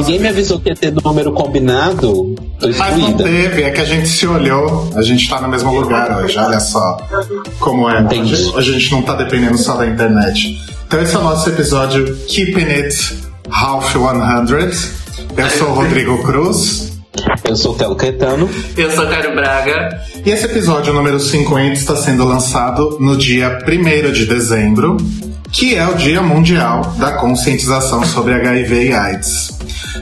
Ninguém me avisou que ia ter número combinado. Mas não teve, é que a gente se olhou, a gente tá no mesmo lugar hoje, olha só como é. Entendi. A gente não tá dependendo só da internet. Então esse é o nosso episódio Keeping It Half 100. Eu sou o Rodrigo Cruz. Eu sou o Telo Caetano. Eu sou o Caio Braga. E esse episódio número 50 está sendo lançado no dia 1 de dezembro, que é o Dia Mundial da Conscientização sobre HIV e AIDS.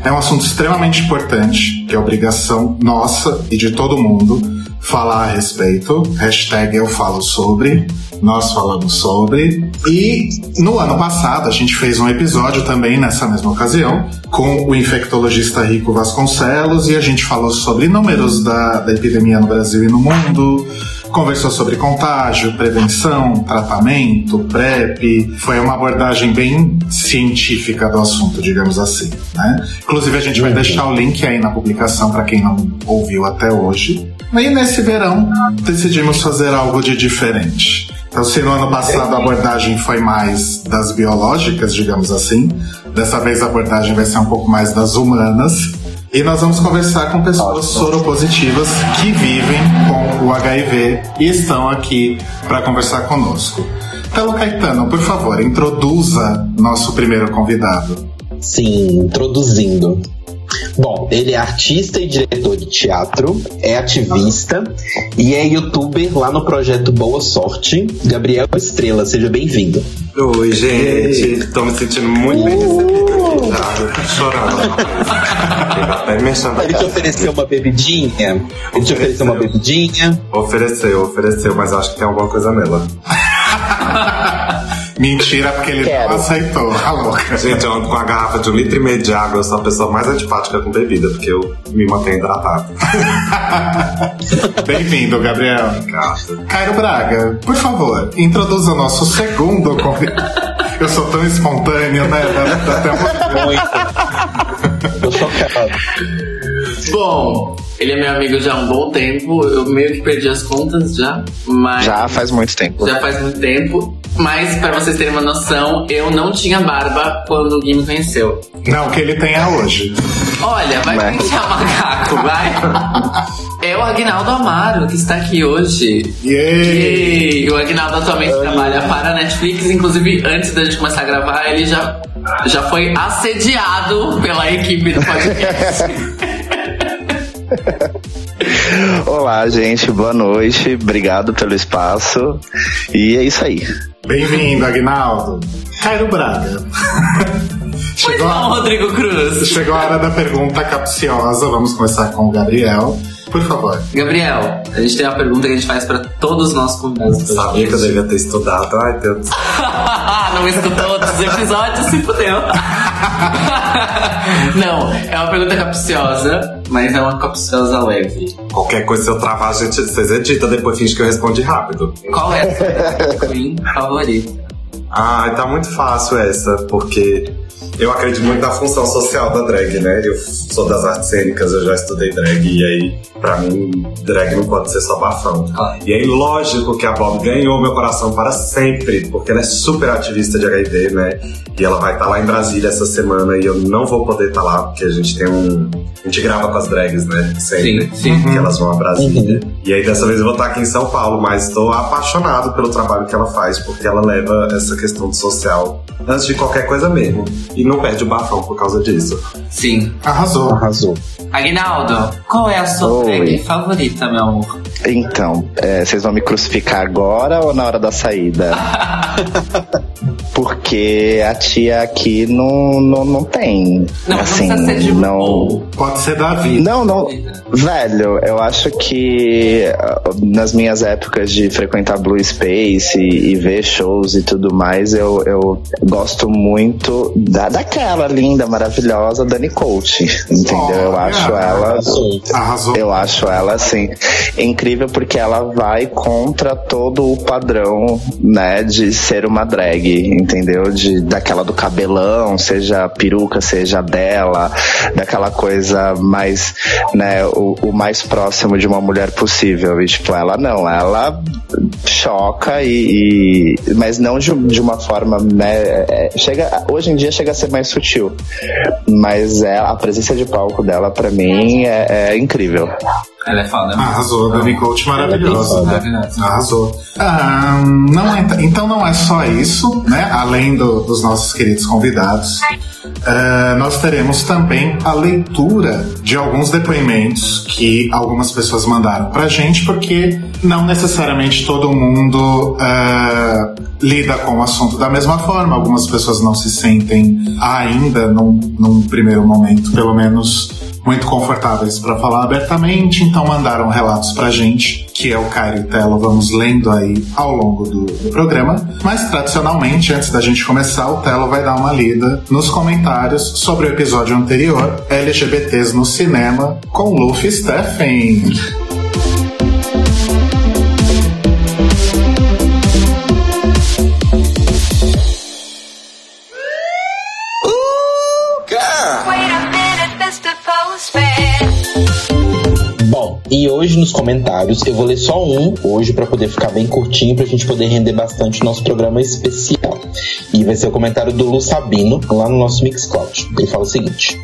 É um assunto extremamente importante, que é obrigação nossa e de todo mundo falar a respeito. Hashtag eu falo sobre, nós falamos sobre. E no ano passado a gente fez um episódio também nessa mesma ocasião com o infectologista Rico Vasconcelos e a gente falou sobre números da, da epidemia no Brasil e no mundo conversou sobre contágio, prevenção, tratamento, PrEP. Foi uma abordagem bem científica do assunto, digamos assim. Né? Inclusive, a gente vai deixar o link aí na publicação para quem não ouviu até hoje. E nesse verão, decidimos fazer algo de diferente. Então, se no ano passado a abordagem foi mais das biológicas, digamos assim, dessa vez a abordagem vai ser um pouco mais das humanas. E nós vamos conversar com pessoas soropositivas que vivem com o HIV e estão aqui para conversar conosco. Telo Caetano, por favor, introduza nosso primeiro convidado. Sim, introduzindo. Bom, ele é artista e diretor de teatro, é ativista e é youtuber lá no projeto Boa Sorte. Gabriel Estrela, seja bem-vindo. Oi, gente. Tô me sentindo muito bem recebido aqui. Ah, chorando. Até me Ele te ofereceu uma bebidinha? Ele te ofereceu uma bebidinha? Ofereceu, ofereceu, mas acho que tem alguma coisa nela. Mentira, porque ele Quero. não aceitou. A louca. Gente, eu ando com a garrafa de um litro e meio de água. Eu sou a pessoa mais antipática com bebida, porque eu me mantenho hidratado. Bem-vindo, Gabriel. Obrigado. Cairo Braga, por favor, introduza o nosso segundo convidado. Eu sou tão espontâneo, né? Dá, dá até Muito. Eu sou chocado. Bom, ele é meu amigo já há um bom tempo. Eu meio que perdi as contas já, mas. Já faz muito tempo. Já faz muito tempo. Mas, para vocês terem uma noção, eu não tinha barba quando o Gui me conheceu. Não, que ele tenha hoje. Olha, vai mas... pentear macaco, vai. É o Agnaldo Amaro que está aqui hoje. Yay! E o Agnaldo atualmente trabalha para a Netflix. Inclusive, antes da gente começar a gravar, ele já, já foi assediado pela equipe do podcast. Olá, gente, boa noite. Obrigado pelo espaço. E é isso aí. Bem-vindo, Agnaldo. Cairo Braga. Chegou não, Rodrigo Cruz. Chegou a hora da pergunta capciosa. Vamos começar com o Gabriel. Por favor. Gabriel, a gente tem uma pergunta que a gente faz para todos os nossos convidados. Sabia que eu devia ter estudado. Ai, Deus. Não escutou outros episódios, se fudeu. Não, é uma pergunta capciosa, mas é uma capciosa leve. Qualquer coisa, se eu travar, a gente, vocês editam, depois finge que eu respondi rápido. Qual é a sua queen favorita? Ah, tá muito fácil essa, porque eu acredito muito na função social da drag, né? Eu sou das artes cênicas, eu já estudei drag, e aí, pra mim, drag não pode ser só bafão. Ah. E aí, lógico que a Bob ganhou meu coração para sempre, porque ela é super ativista de HIV, né? E ela vai estar tá lá em Brasília essa semana, e eu não vou poder estar tá lá, porque a gente tem um. A gente grava com as drags, né? Sempre. Sim, sim. Que elas vão a Brasília. Uhum. E aí, dessa vez, eu vou estar tá aqui em São Paulo, mas estou apaixonado pelo trabalho que ela faz, porque ela leva essa questão do social antes de qualquer coisa mesmo. E não perde o bafão por causa disso. Sim. Arrasou. Arrasou. Aguinaldo, qual é a sua drag favorita, meu amor? Então, é, vocês vão me crucificar agora ou na hora da saída? Porque a tia aqui não, não, não tem. Não, assim, não ser de não... Pode ser da vida. Não, não. Velho, eu acho que uh, nas minhas épocas de frequentar Blue Space e, e ver shows e tudo mais, eu, eu gosto muito da Da, daquela linda, maravilhosa Dani Coach, entendeu? eu acho ela. Arrasou. Eu acho ela, assim, incrível porque ela vai contra todo o padrão, né, de ser uma drag, entendeu? De, daquela do cabelão, seja a peruca, seja dela, daquela coisa mais, né, o, o mais próximo de uma mulher possível. E, tipo, ela não, ela choca e. e mas não de, de, uma forma, né, é, chega, hoje em dia chega a ser mais sutil. Mas é, a presença de palco dela, para mim, é, é incrível. Ela é foda. Arrasou, Dani Coach maravilhosa. Né? Arrasou. Ah, não é, então não é só isso, né? Além do, dos nossos queridos convidados. Uh, nós teremos também a leitura de alguns depoimentos que algumas pessoas mandaram pra gente, porque não necessariamente todo mundo uh, lida com o assunto da mesma forma. Algumas pessoas não se sentem ainda, num, num primeiro momento, pelo menos muito confortáveis para falar abertamente, então mandaram relatos pra gente, que é o Cairo e Telo, vamos lendo aí ao longo do, do, programa. Mas tradicionalmente, antes da gente começar, o Telo vai dar uma lida nos comentários sobre o episódio anterior, LGBTs no cinema, com Luffy Steffen. E hoje nos comentários eu vou ler só um hoje para poder ficar bem curtinho pra gente poder render bastante o nosso programa especial. E vai ser o comentário do Lu Sabino lá no nosso Mixcloud. Ele fala o seguinte: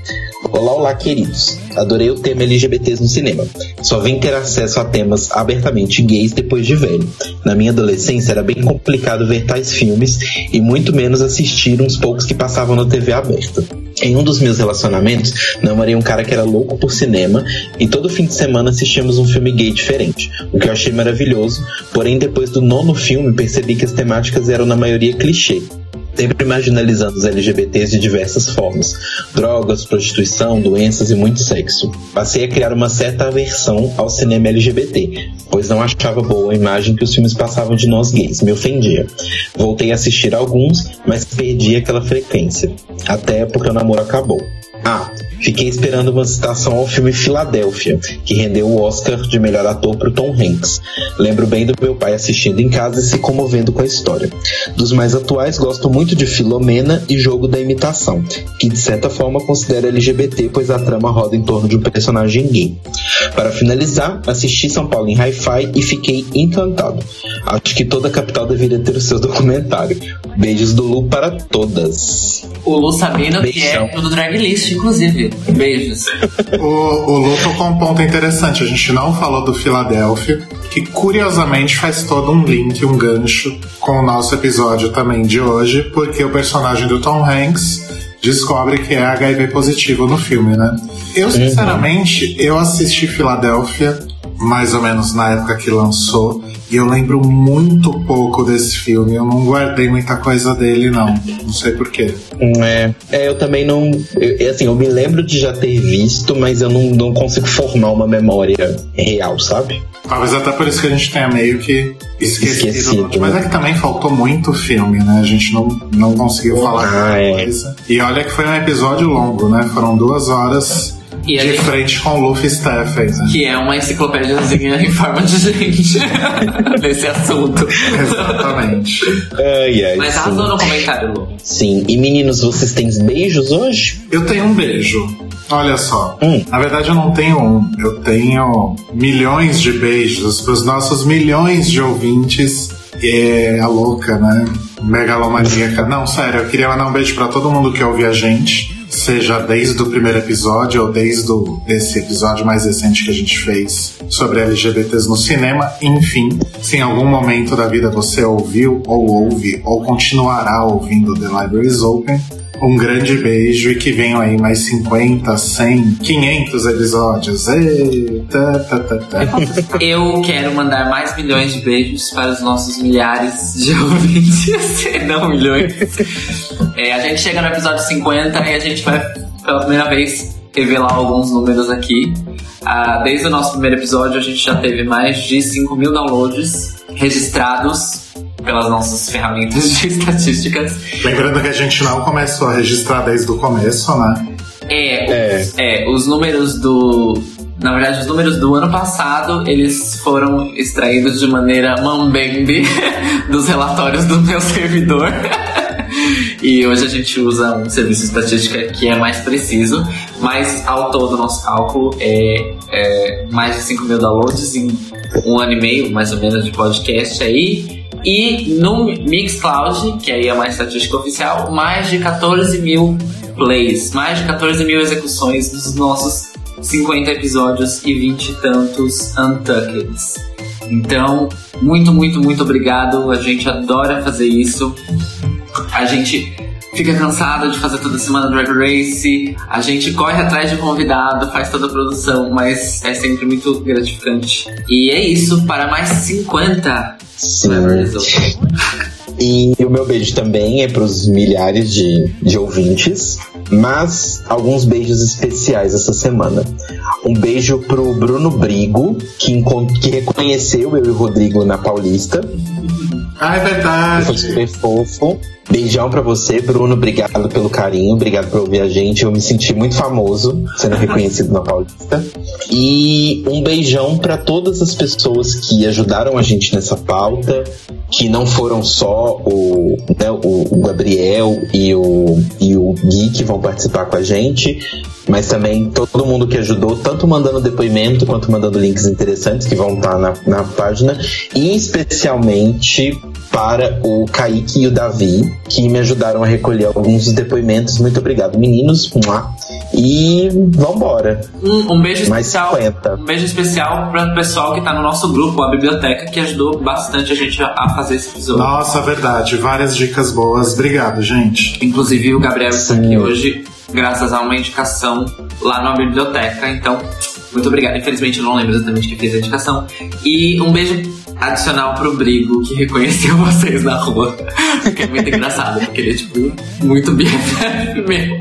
Olá, olá, queridos. Adorei o tema LGBTs no cinema. Só vim ter acesso a temas abertamente gays depois de velho. Na minha adolescência era bem complicado ver tais filmes e muito menos assistir uns poucos que passavam na TV aberta. Em um dos meus relacionamentos, namorei um cara que era louco por cinema e todo fim de semana assistíamos um filme gay diferente, o que eu achei maravilhoso, porém depois do nono filme percebi que as temáticas eram na maioria clichê sempre marginalizando os LGBTs de diversas formas: drogas, prostituição, doenças e muito sexo. Passei a criar uma certa aversão ao cinema LGBT, pois não achava boa a imagem que os filmes passavam de nós gays, me ofendia. Voltei a assistir alguns, mas perdi aquela frequência, até porque o namoro acabou. Ah, fiquei esperando uma citação ao filme Filadélfia, que rendeu o Oscar de melhor ator para o Tom Hanks. Lembro bem do meu pai assistindo em casa e se comovendo com a história. Dos mais atuais, gosto muito de Filomena e Jogo da Imitação, que de certa forma considera LGBT, pois a trama roda em torno de um personagem gay. Para finalizar, assisti São Paulo em Hi-Fi e fiquei encantado. Acho que toda a capital deveria ter o seu documentário. Beijos do Lu para todas. O Lu Sabino, Beijão. que é do Drag List, inclusive. Beijos. o, o Lu tocou um ponto interessante. A gente não falou do Filadélfia, que curiosamente faz todo um link, um gancho com o nosso episódio também de hoje, porque o personagem do Tom Hanks descobre que é HIV positivo no filme, né? Eu, sinceramente, eu assisti Filadélfia mais ou menos na época que lançou. E eu lembro muito pouco desse filme. Eu não guardei muita coisa dele, não. Não sei porquê. É, é eu também não. Eu, assim, eu me lembro de já ter visto, mas eu não, não consigo formar uma memória real, sabe? Talvez até por isso que a gente tenha meio que esquecido. esquecido mas né? é que também faltou muito filme, né? A gente não, não conseguiu falar ah, é. coisa. E olha que foi um episódio longo, né? Foram duas horas e de frente com o Luffy Stephen. Né? Que é uma enciclopédiazinha em forma de gente nesse assunto. Exatamente. Ai, ai, Mas arrasou no comentário, Lu. Sim. E meninos, vocês têm beijos hoje? Eu tenho um beijo. Olha só. Hum. Na verdade, eu não tenho um. Eu tenho milhões de beijos para os nossos milhões de ouvintes. É a louca, né? Megalomaníaca. Não, sério, eu queria mandar um beijo para todo mundo que ouve a gente seja desde o primeiro episódio ou desde o, esse episódio mais recente que a gente fez sobre LGBTs no cinema. Enfim, se em algum momento da vida você ouviu ou ouve ou continuará ouvindo The Library is Open, um grande beijo e que venham aí mais 50, 100, 500 episódios. Eita, tá, tá, tá. Eu quero mandar mais milhões de beijos para os nossos milhares de ouvintes, não milhões. É, a gente chega no episódio 50 e a gente vai, pela primeira vez, revelar alguns números aqui. Ah, desde o nosso primeiro episódio, a gente já teve mais de 5 mil downloads registrados pelas nossas ferramentas de estatísticas. Lembrando que a gente não começou a registrar desde o começo, né? É, é. é os números do, na verdade, os números do ano passado, eles foram extraídos de maneira mambembe dos relatórios do meu servidor. e hoje a gente usa um serviço de estatística que é mais preciso, mas ao todo o nosso cálculo é, é mais de 5 mil downloads em um ano e meio, mais ou menos, de podcast aí. E no Mixcloud, que aí é uma estatística oficial, mais de 14 mil plays, mais de 14 mil execuções dos nossos 50 episódios e 20 e tantos Untucked. Então, muito, muito, muito obrigado. A gente adora fazer isso. A gente fica cansado de fazer toda semana Drag Race. A gente corre atrás de convidado, faz toda a produção, mas é sempre muito gratificante. E é isso, para mais 50. Sim. E o meu beijo também é para os milhares de, de ouvintes, mas alguns beijos especiais essa semana. Um beijo pro Bruno Brigo, que, que reconheceu eu e o Rodrigo na Paulista. Ah, é verdade. Foi super fofo. Beijão pra você, Bruno. Obrigado pelo carinho, obrigado por ouvir a gente. Eu me senti muito famoso sendo reconhecido na Paulista. E um beijão para todas as pessoas que ajudaram a gente nessa pauta, que não foram só o, né, o, o Gabriel e o, e o Gui que vão participar com a gente, mas também todo mundo que ajudou, tanto mandando depoimento quanto mandando links interessantes que vão estar na, na página, e especialmente para o Kaique e o Davi, que me ajudaram a recolher alguns depoimentos. Muito obrigado, meninos. E vambora. Um, um beijo Mais especial. 50. Um beijo especial para o pessoal que está no nosso grupo, a biblioteca, que ajudou bastante a gente a, fazer esse episódio. Nossa, verdade. Várias dicas boas. Obrigado, gente. Inclusive o Gabriel está aqui hoje, graças a uma indicação lá na biblioteca. Então, muito obrigado. Infelizmente eu não lembro exatamente quem fez a indicação. E um beijo adicional pro Brigo, que reconheceu vocês na rua. Que é muito engraçado, porque ele é, tipo, muito BFF meu.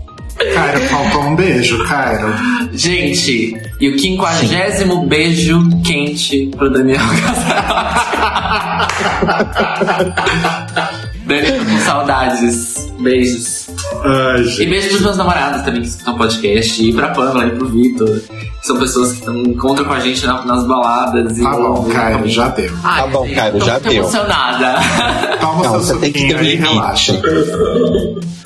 Cairo, faltou um beijo, Cairo. Gente, e o quinquagésimo beijo quente pro Daniel Casarotti. Daniel, com saudades. Beijos. Ai, e beijo pros meus namorados também que escutam podcast. E pra Pamela e pro Vitor são pessoas que encontram com a gente na, nas baladas. Tá bom, Caio, já deu. Ai, tá bom, Caio, já deu. emocionada. Toma Não, você tem que ter um limite.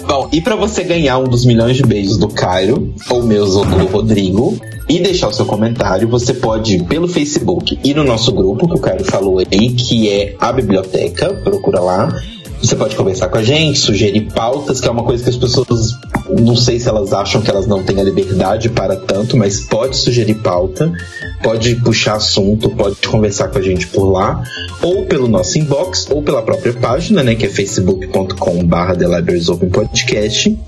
Bom, e para você ganhar um dos milhões de beijos do Cairo, ou meus ou do Rodrigo, e deixar o seu comentário, você pode ir pelo Facebook e no nosso grupo, que o Cairo falou aí, que é a biblioteca, procura lá. Você pode conversar com a gente, sugerir pautas, que é uma coisa que as pessoas não sei se elas acham que elas não têm a liberdade para tanto, mas pode sugerir pauta, pode puxar assunto, pode conversar com a gente por lá, ou pelo nosso inbox, ou pela própria página, né, que é facebook.com/barra Podcast,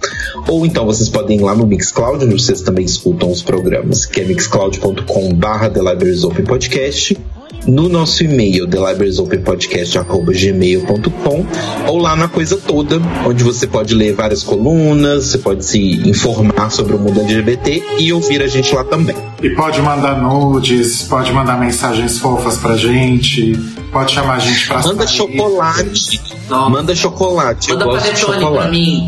ou então vocês podem ir lá no Mixcloud, onde vocês também escutam os programas, que é mixcloud.com/barra Podcast no nosso e-mail, thelibrariesopenpodcast.gmail.com ou lá na coisa toda, onde você pode ler várias colunas, você pode se informar sobre o mundo LGBT e ouvir a gente lá também. E pode mandar nudes, pode mandar mensagens fofas pra gente, pode chamar a gente pra Manda chocolate. Manda chocolate. Manda Eu gosto de chocolate. pra mim.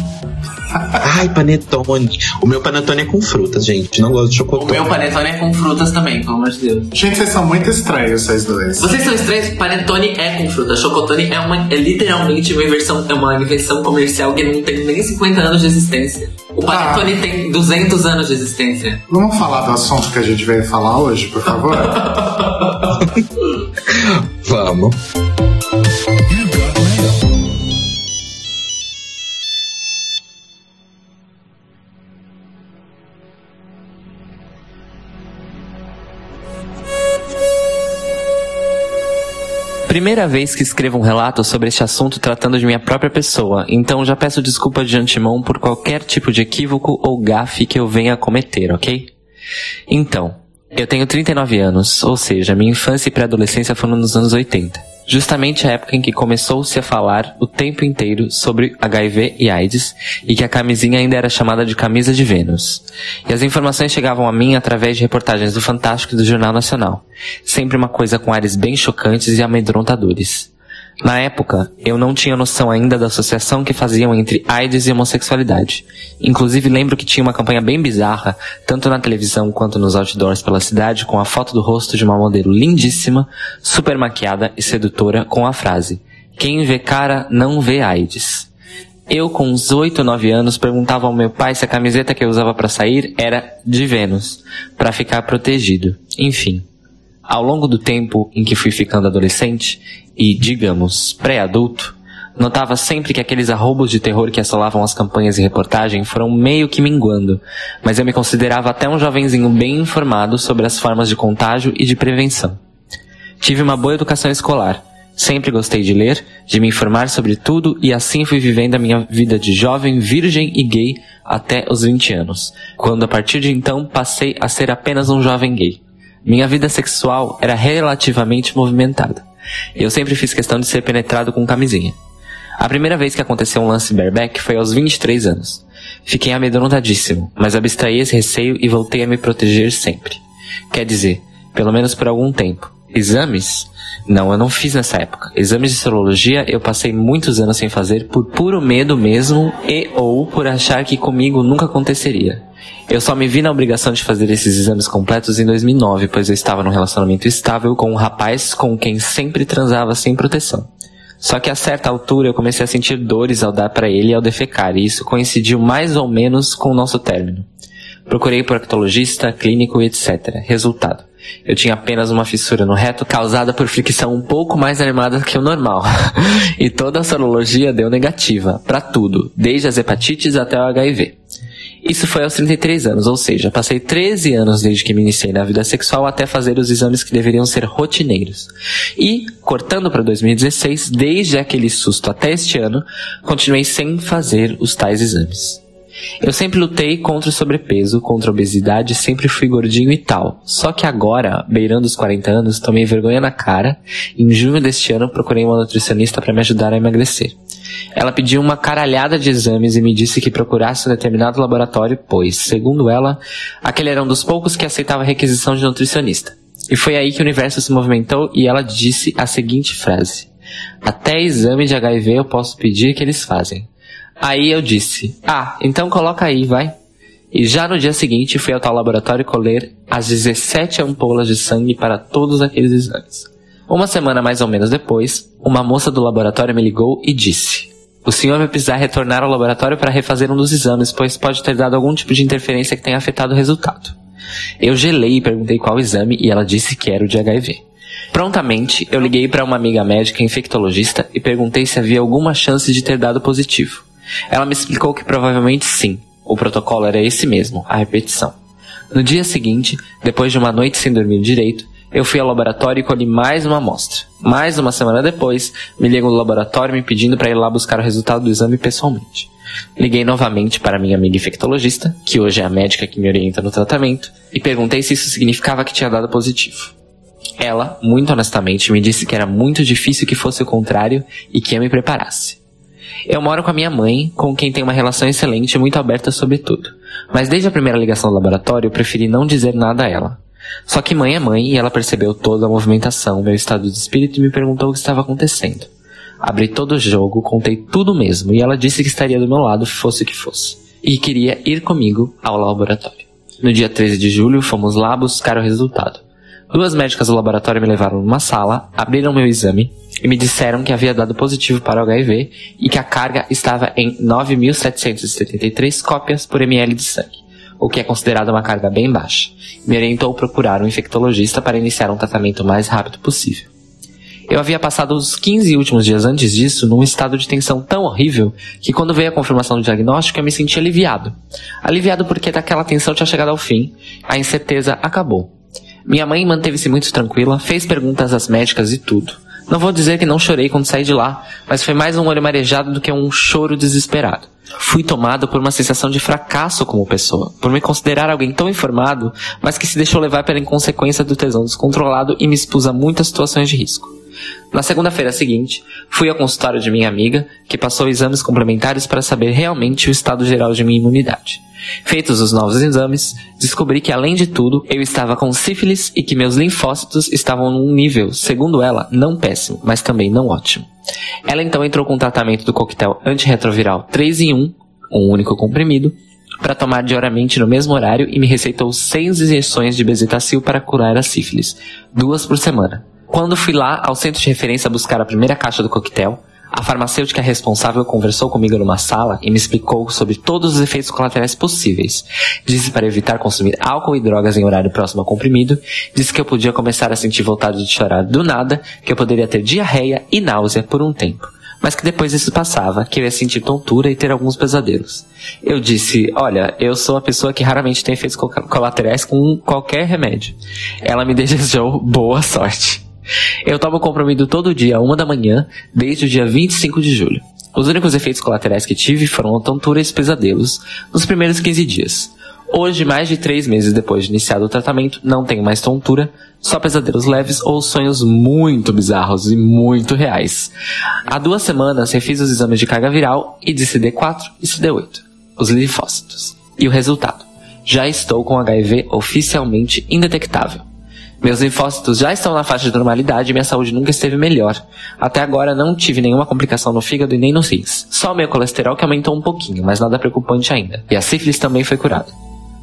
Ai, panetone. O meu panetone é com frutas, gente. Não gosto de chocolate. O meu panetone é com frutas também, pelo amor de Deus. Gente, vocês são muito estranhos, vocês dois. Vocês são estranhos? Panetone é com frutas. Chocotone é, uma, é literalmente uma inversão, é uma invenção comercial que não tem nem 50 anos de existência. O panetone ah. tem 200 anos de existência. Vamos falar do assunto que a gente veio falar hoje, por favor? Vamos. Primeira vez que escrevo um relato sobre este assunto tratando de minha própria pessoa, então já peço desculpa de antemão por qualquer tipo de equívoco ou gafe que eu venha a cometer, ok? Então, eu tenho 39 anos, ou seja, minha infância e pré-adolescência foram nos anos 80 justamente a época em que começou-se a falar o tempo inteiro sobre HIV e AIDS e que a camisinha ainda era chamada de camisa de Vênus. E as informações chegavam a mim através de reportagens do Fantástico e do Jornal Nacional. Sempre uma coisa com ares bem chocantes e amedrontadores. Na época, eu não tinha noção ainda da associação que faziam entre AIDS e homossexualidade. Inclusive lembro que tinha uma campanha bem bizarra, tanto na televisão quanto nos outdoors pela cidade, com a foto do rosto de uma modelo lindíssima, super maquiada e sedutora, com a frase: Quem vê cara não vê AIDS. Eu, com uns 8 ou 9 anos, perguntava ao meu pai se a camiseta que eu usava para sair era de Vênus, para ficar protegido. Enfim. Ao longo do tempo em que fui ficando adolescente e, digamos, pré-adulto, notava sempre que aqueles arrobos de terror que assolavam as campanhas e reportagem foram meio que minguando, mas eu me considerava até um jovenzinho bem informado sobre as formas de contágio e de prevenção. Tive uma boa educação escolar, sempre gostei de ler, de me informar sobre tudo e assim fui vivendo a minha vida de jovem, virgem e gay até os 20 anos, quando a partir de então passei a ser apenas um jovem gay. Minha vida sexual era relativamente movimentada. Eu sempre fiz questão de ser penetrado com camisinha. A primeira vez que aconteceu um lance bareback foi aos 23 anos. Fiquei amedrontadíssimo, mas abstraí esse receio e voltei a me proteger sempre. Quer dizer, pelo menos por algum tempo. Exames? Não, eu não fiz nessa época. Exames de sorologia eu passei muitos anos sem fazer por puro medo mesmo e ou por achar que comigo nunca aconteceria. Eu só me vi na obrigação de fazer esses exames completos em 2009, pois eu estava num relacionamento estável com um rapaz com quem sempre transava sem proteção. Só que a certa altura eu comecei a sentir dores ao dar para ele e ao defecar, e isso coincidiu mais ou menos com o nosso término. Procurei por proctologista, clínico etc. Resultado. Eu tinha apenas uma fissura no reto causada por fricção um pouco mais animada que o normal. e toda a sorologia deu negativa, para tudo, desde as hepatites até o HIV. Isso foi aos 33 anos, ou seja, passei 13 anos desde que me iniciei na vida sexual até fazer os exames que deveriam ser rotineiros. E, cortando para 2016, desde aquele susto até este ano, continuei sem fazer os tais exames. Eu sempre lutei contra o sobrepeso, contra a obesidade, sempre fui gordinho e tal. Só que agora, beirando os 40 anos, tomei vergonha na cara. E em junho deste ano, procurei uma nutricionista para me ajudar a emagrecer. Ela pediu uma caralhada de exames e me disse que procurasse um determinado laboratório, pois, segundo ela, aquele era um dos poucos que aceitava a requisição de nutricionista. E foi aí que o universo se movimentou e ela disse a seguinte frase: Até exame de HIV eu posso pedir que eles fazem. Aí eu disse: Ah, então coloca aí, vai. E já no dia seguinte fui ao tal laboratório colher as 17 ampolas de sangue para todos aqueles exames. Uma semana mais ou menos depois, uma moça do laboratório me ligou e disse: O senhor vai precisar retornar ao laboratório para refazer um dos exames, pois pode ter dado algum tipo de interferência que tenha afetado o resultado. Eu gelei e perguntei qual exame e ela disse que era o de HIV. Prontamente, eu liguei para uma amiga médica infectologista e perguntei se havia alguma chance de ter dado positivo. Ela me explicou que provavelmente sim. O protocolo era esse mesmo, a repetição. No dia seguinte, depois de uma noite sem dormir direito, eu fui ao laboratório e colhi mais uma amostra. Mais uma semana depois, me ligam do laboratório me pedindo para ir lá buscar o resultado do exame pessoalmente. Liguei novamente para minha amiga infectologista, que hoje é a médica que me orienta no tratamento, e perguntei se isso significava que tinha dado positivo. Ela, muito honestamente, me disse que era muito difícil que fosse o contrário e que eu me preparasse. Eu moro com a minha mãe, com quem tenho uma relação excelente e muito aberta sobre tudo. Mas desde a primeira ligação do laboratório, eu preferi não dizer nada a ela. Só que mãe é mãe e ela percebeu toda a movimentação, meu estado de espírito e me perguntou o que estava acontecendo. Abri todo o jogo, contei tudo mesmo e ela disse que estaria do meu lado, fosse o que fosse. E queria ir comigo ao laboratório. No dia 13 de julho, fomos lá buscar o resultado. Duas médicas do laboratório me levaram numa sala, abriram meu exame e me disseram que havia dado positivo para o HIV e que a carga estava em 9.773 cópias por ml de sangue o que é considerado uma carga bem baixa. Me orientou a procurar um infectologista para iniciar um tratamento o mais rápido possível. Eu havia passado os 15 últimos dias antes disso num estado de tensão tão horrível que quando veio a confirmação do diagnóstico eu me senti aliviado. Aliviado porque daquela tensão tinha chegado ao fim, a incerteza acabou. Minha mãe manteve-se muito tranquila, fez perguntas às médicas e tudo. Não vou dizer que não chorei quando saí de lá, mas foi mais um olho marejado do que um choro desesperado. Fui tomado por uma sensação de fracasso como pessoa, por me considerar alguém tão informado, mas que se deixou levar pela inconsequência do tesão descontrolado e me expus a muitas situações de risco. Na segunda-feira seguinte, fui ao consultório de minha amiga, que passou exames complementares para saber realmente o estado geral de minha imunidade. Feitos os novos exames, descobri que, além de tudo, eu estava com sífilis e que meus linfócitos estavam num nível, segundo ela, não péssimo, mas também não ótimo. Ela então entrou com o tratamento do coquetel antirretroviral 3 em 1, um único comprimido, para tomar diariamente no mesmo horário e me receitou seis injeções de bezetacil para curar a sífilis, duas por semana. Quando fui lá ao centro de referência buscar a primeira caixa do coquetel, a farmacêutica responsável conversou comigo numa sala e me explicou sobre todos os efeitos colaterais possíveis. Disse para evitar consumir álcool e drogas em horário próximo ao comprimido. Disse que eu podia começar a sentir vontade de chorar do nada, que eu poderia ter diarreia e náusea por um tempo. Mas que depois isso passava, que eu ia sentir tontura e ter alguns pesadelos. Eu disse, olha, eu sou a pessoa que raramente tem efeitos colaterais com qualquer remédio. Ela me desejou boa sorte. Eu tomo comprimido todo dia, uma da manhã, desde o dia 25 de julho. Os únicos efeitos colaterais que tive foram tonturas e pesadelos nos primeiros 15 dias. Hoje, mais de três meses depois de iniciado o tratamento, não tenho mais tontura, só pesadelos leves ou sonhos muito bizarros e muito reais. Há duas semanas refiz os exames de carga viral e de CD4 e CD8, os linfócitos. E o resultado? Já estou com HIV oficialmente indetectável. Meus linfócitos já estão na faixa de normalidade e minha saúde nunca esteve melhor. Até agora não tive nenhuma complicação no fígado e nem nos rins. Só o meu colesterol que aumentou um pouquinho, mas nada preocupante ainda. E a sífilis também foi curada.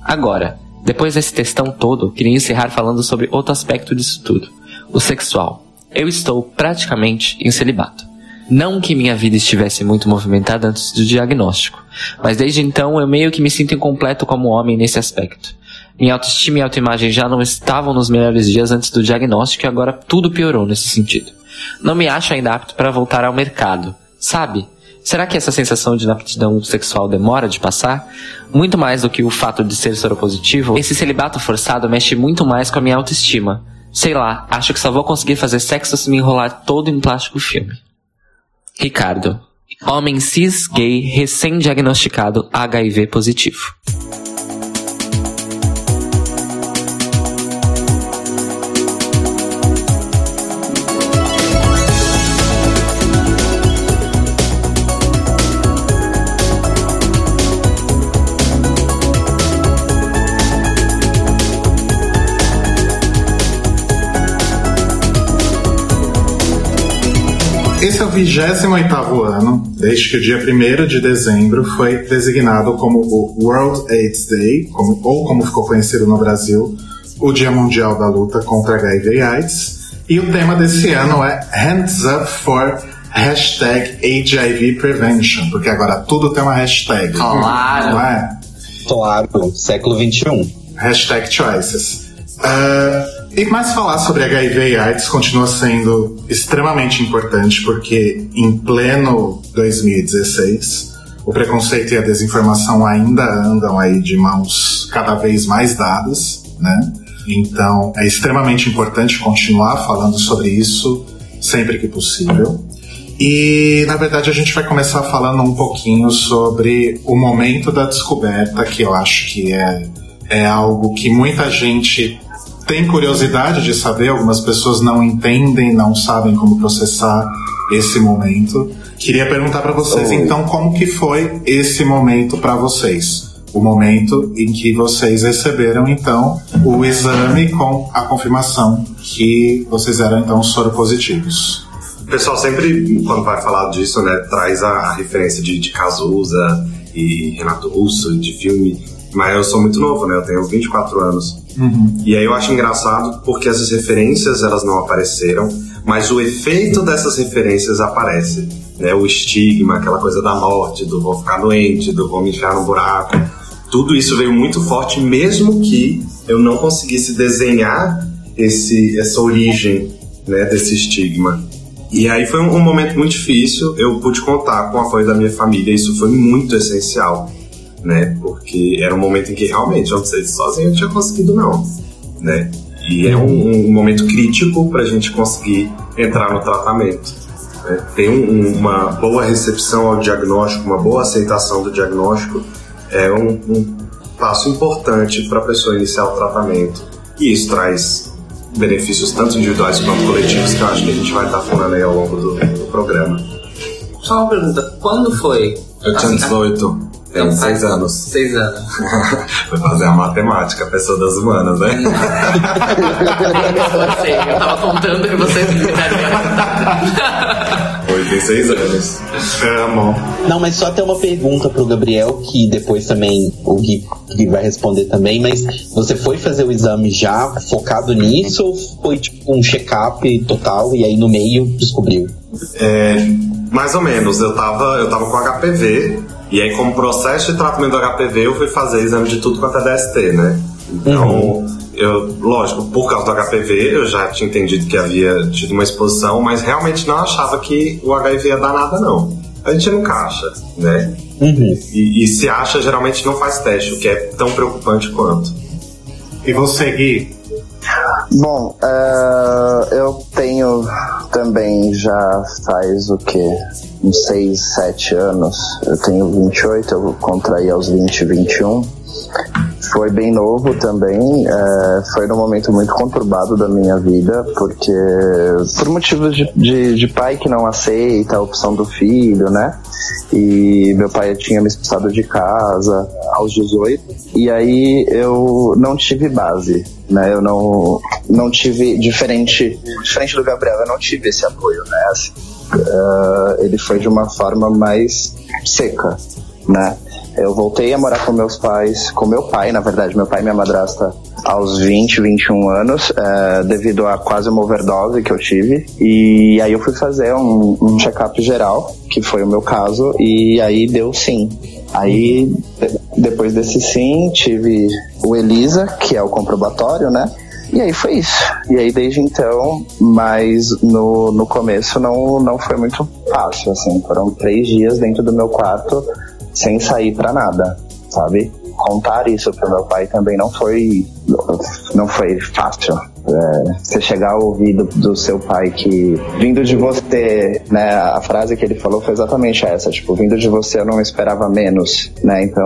Agora, depois desse textão todo, queria encerrar falando sobre outro aspecto disso tudo: o sexual. Eu estou praticamente em celibato. Não que minha vida estivesse muito movimentada antes do diagnóstico, mas desde então eu meio que me sinto incompleto como homem nesse aspecto. Minha autoestima e autoimagem já não estavam nos melhores dias antes do diagnóstico e agora tudo piorou nesse sentido. Não me acho ainda apto para voltar ao mercado. Sabe? Será que essa sensação de inaptidão sexual demora de passar? Muito mais do que o fato de ser soropositivo, esse celibato forçado mexe muito mais com a minha autoestima. Sei lá, acho que só vou conseguir fazer sexo se me enrolar todo em plástico filme. Ricardo. Homem cis gay recém-diagnosticado HIV positivo. Esse é o 28 ano, desde que o dia 1 de dezembro foi designado como o World AIDS Day, como, ou como ficou conhecido no Brasil, o Dia Mundial da Luta contra HIV e AIDS. E o tema desse ano é Hands Up for Hashtag HIV Prevention, porque agora tudo tem uma hashtag. Claro. Não é? Claro, século XXI. Hashtag Choices. Uh, e mais falar sobre HIV e AIDS continua sendo extremamente importante porque em pleno 2016 o preconceito e a desinformação ainda andam aí de mãos cada vez mais dadas, né? Então é extremamente importante continuar falando sobre isso sempre que possível. E na verdade a gente vai começar falando um pouquinho sobre o momento da descoberta, que eu acho que é, é algo que muita gente tem curiosidade de saber, algumas pessoas não entendem, não sabem como processar esse momento. Queria perguntar para vocês Oi. então como que foi esse momento para vocês? O momento em que vocês receberam então o exame com a confirmação que vocês eram então soropositivos. O pessoal sempre, quando vai falar disso, né, traz a, referência de, de Cazuza e Renato Russo, de filme. Mas eu sou muito novo, né? Eu tenho 24 anos. E aí eu acho engraçado porque essas referências elas não apareceram, mas o efeito dessas referências aparece. Né? O estigma, aquela coisa da morte, do vou ficar doente, do vou me enfiar no buraco. Tudo isso veio muito forte, mesmo que eu não conseguisse desenhar esse, essa origem né, desse estigma. E aí foi um, um momento muito difícil. Eu pude contar com o apoio da minha família, isso foi muito essencial né? Porque era um momento em que realmente eu não sozinho eu tinha conseguido não, né? E é um, um momento crítico para a gente conseguir entrar no tratamento. Né? Ter um, uma boa recepção ao diagnóstico, uma boa aceitação do diagnóstico é um, um passo importante para a pessoa iniciar o tratamento. E isso traz benefícios tanto individuais quanto coletivos que eu acho que a gente vai estar falando aí ao longo do, do programa. Só uma pergunta, quando foi? Eu tinha Assim, 18, Então, 6 anos. Seis anos. Vou fazer a matemática, pessoa das humanas, né? Eu tava contando e vocês me deram. 86 anos. Amo. Não, mas só tem uma pergunta pro Gabriel, que depois também o Gui, Gui vai responder também, mas você foi fazer o exame já focado nisso ou foi tipo um check-up total e aí no meio descobriu? É, mais ou menos, eu tava, eu tava com HPV, e aí como processo de tratamento do HPV eu fui fazer exame de tudo quanto é DST, né? Então, eu, lógico, por causa do HPV eu já tinha entendido que havia tido uma exposição, mas realmente não achava que o HIV ia dar nada não. A gente nunca acha, né? Uhum. E, e se acha, geralmente não faz teste, o que é tão preocupante quanto. E você, Gui? Bom, eh, eu tenho também já faz o que? Uns 6, 7 anos. Eu tenho 28, eu contraí aos 20, 21. Foi bem novo também, eh, foi num momento muito conturbado da minha vida, porque por motivos de, de, de pai que não aceita a opção do filho, né? E meu pai tinha me expulsado de casa aos 18, e aí eu não tive base, né? Eu não, não tive, diferente, diferente do Gabriel, eu não tive esse apoio, né? Assim, eh, ele foi de uma forma mais seca, né? Eu voltei a morar com meus pais, com meu pai, na verdade, meu pai e minha madrasta, aos 20, 21 anos, eh, devido a quase uma overdose que eu tive. E aí eu fui fazer um, um check-up geral, que foi o meu caso, e aí deu sim. Aí, de- depois desse sim, tive o ELISA, que é o comprobatório, né? E aí foi isso. E aí desde então, mas no, no começo não, não foi muito fácil, assim. Foram três dias dentro do meu quarto, sem sair pra nada, sabe? Contar isso pro meu pai também não foi, não foi fácil. É, você chegar ao ouvido do seu pai que vindo de você, né, a frase que ele falou foi exatamente essa, tipo, vindo de você eu não esperava menos, né, então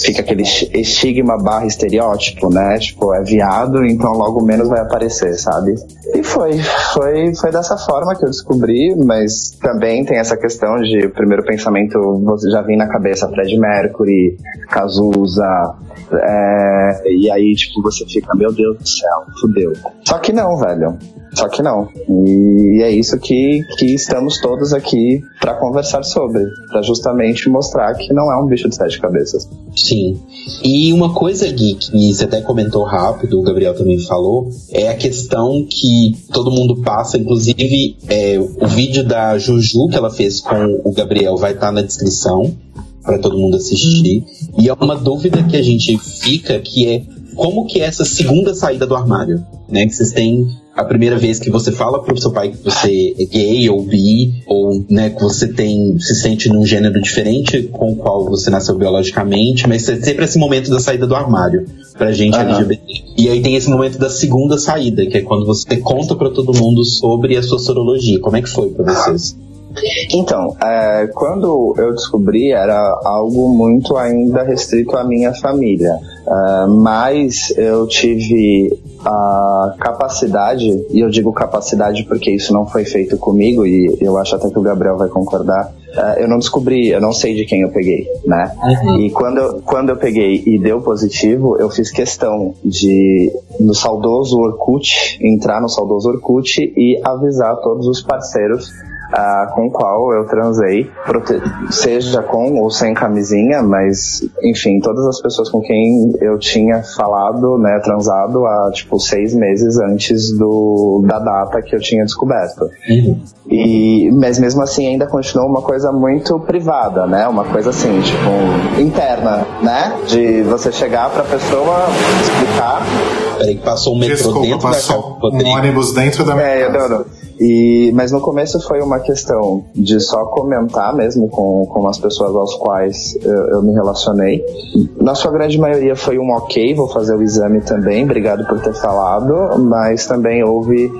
fica aquele es- estigma barra estereótipo, né, tipo, é viado, então logo menos vai aparecer, sabe? E foi, foi, foi dessa forma que eu descobri, mas também tem essa questão de o primeiro pensamento, você já vem na cabeça Fred Mercury, Cazuza, é, e aí, tipo, você fica, meu Deus do céu, fudeu. Só que não, velho. Só que não. E é isso que, que estamos todos aqui pra conversar sobre. Pra justamente mostrar que não é um bicho de sete cabeças. Sim. E uma coisa, Gui, que você até comentou rápido, o Gabriel também falou, é a questão que todo mundo passa, inclusive é, o vídeo da Juju que ela fez com o Gabriel vai estar na descrição para todo mundo assistir. E é uma dúvida que a gente fica que é como que é essa segunda saída do armário, né? Que vocês têm a primeira vez que você fala pro seu pai que você é gay ou bi, ou né, que você tem se sente num gênero diferente com o qual você nasceu biologicamente, mas é sempre esse momento da saída do armário pra gente Aham. LGBT. E aí tem esse momento da segunda saída, que é quando você conta pra todo mundo sobre a sua sorologia. Como é que foi pra vocês? Então, é, quando eu descobri, era algo muito ainda restrito à minha família. É, mas eu tive a capacidade, e eu digo capacidade porque isso não foi feito comigo, e eu acho até que o Gabriel vai concordar. é, eu não descobri, eu não sei de quem eu peguei, né? E quando eu, quando eu peguei e deu positivo, eu fiz questão de, no saudoso Orkut, entrar no saudoso Orkut e avisar todos os parceiros ah, com o qual eu transei, prote- seja com ou sem camisinha, mas enfim, todas as pessoas com quem eu tinha falado, né, transado há tipo seis meses antes do, da data que eu tinha descoberto. E, mas mesmo assim ainda continuou uma coisa muito privada, né? Uma coisa assim, tipo, interna, né? De você chegar pra pessoa explicar Peraí, que passou um metrô Desculpa, dentro da passou casa do um ônibus dentro da minha É, eu casa. não, não. E, mas no começo foi uma questão de só comentar mesmo com, com as pessoas aos quais eu, eu me relacionei. Na sua grande maioria foi um ok, vou fazer o exame também, obrigado por ter falado, mas também houve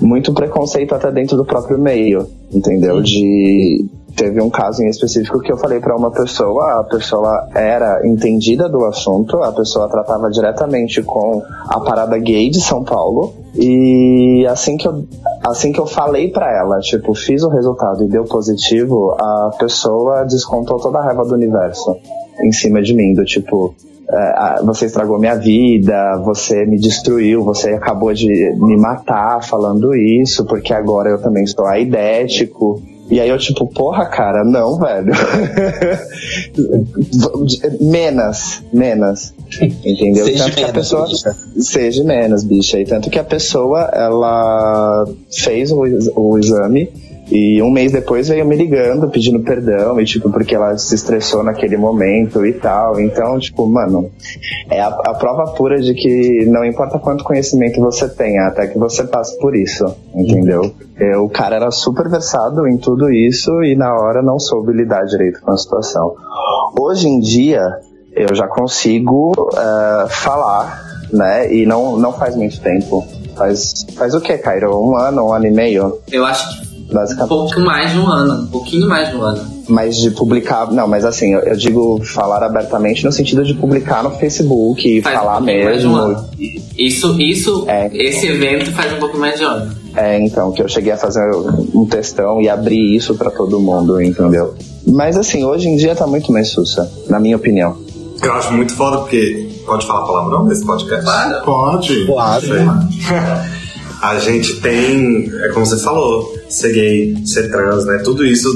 muito preconceito até dentro do próprio meio, entendeu? De teve um caso em específico que eu falei pra uma pessoa, a pessoa era entendida do assunto, a pessoa tratava diretamente com a parada gay de São Paulo, E assim que eu, assim que eu falei pra ela, tipo, fiz o resultado e deu positivo, a pessoa descontou toda a raiva do universo em cima de mim, do tipo, é, você estragou minha vida, você me destruiu, você acabou de me matar falando isso, porque agora eu também estou aidético. E aí eu, tipo, porra, cara, não, velho. menos, menos. Entendeu? Seja tanto que a menos, pessoa. bicha. Seja menos, bicha. E tanto que a pessoa, ela fez o, o exame. E um mês depois veio me ligando, pedindo perdão, e tipo, porque ela se estressou naquele momento e tal. Então, tipo, mano, é a, a prova pura de que não importa quanto conhecimento você tenha, até que você passe por isso, entendeu? O cara era super versado em tudo isso e na hora não soube lidar direito com a situação. Hoje em dia, eu já consigo eh, falar, né? E não, não faz muito tempo. Faz, faz o que, Cairo? Um ano, um ano e meio? Eu acho que um Basicamente. pouco mais de um ano, um pouquinho mais de um ano. Mas de publicar. Não, mas assim, eu, eu digo falar abertamente no sentido de publicar no Facebook e Faz um falar pouquinho mais de um mesmo. ano. Isso, isso, É. esse evento faz um pouco mais de um ano. É, então, que eu cheguei a fazer um textão e abrir isso pra todo mundo, entendeu? Mas assim, hoje em dia tá muito mais sussa, na minha opinião. Eu acho muito foda porque. Pode falar palavrão nesse podcast? Pode. Claro. A gente tem, é como você falou, ser gay, ser trans, né? Tudo isso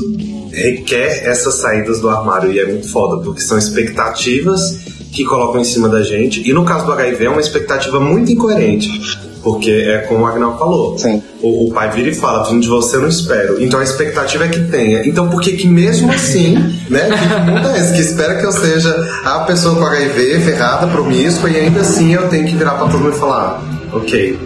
requer essas saídas do armário e é muito foda, porque são expectativas que colocam em cima da gente. E no caso do HIV é uma expectativa muito incoerente. Porque é como o Agnaldo falou. Sim. O, o pai vira e fala, vindo de você eu não espero. Então a expectativa é que tenha. Então por que que mesmo assim, né? Que mundo é esse? Que espera que eu seja a pessoa com HIV, ferrada, promíscua, e ainda assim eu tenho que virar pra todo mundo e falar, ok,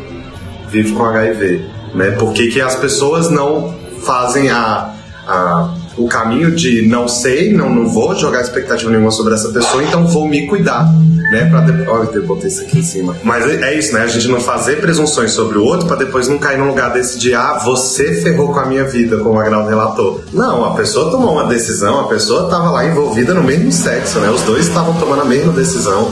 vive com HIV, né? Por que, que as pessoas não fazem a, a- o caminho de não sei, não, não vou jogar expectativa nenhuma sobre essa pessoa, então vou me cuidar, né? Pra de... Olha, eu botei isso aqui em cima. Mas é, é isso, né? A gente não fazer presunções sobre o outro pra depois não cair num lugar desse de ah, você ferrou com a minha vida, como o Agnaldo relatou. Não, a pessoa tomou uma decisão, a pessoa tava lá envolvida no mesmo sexo, né? Os dois estavam tomando a mesma decisão.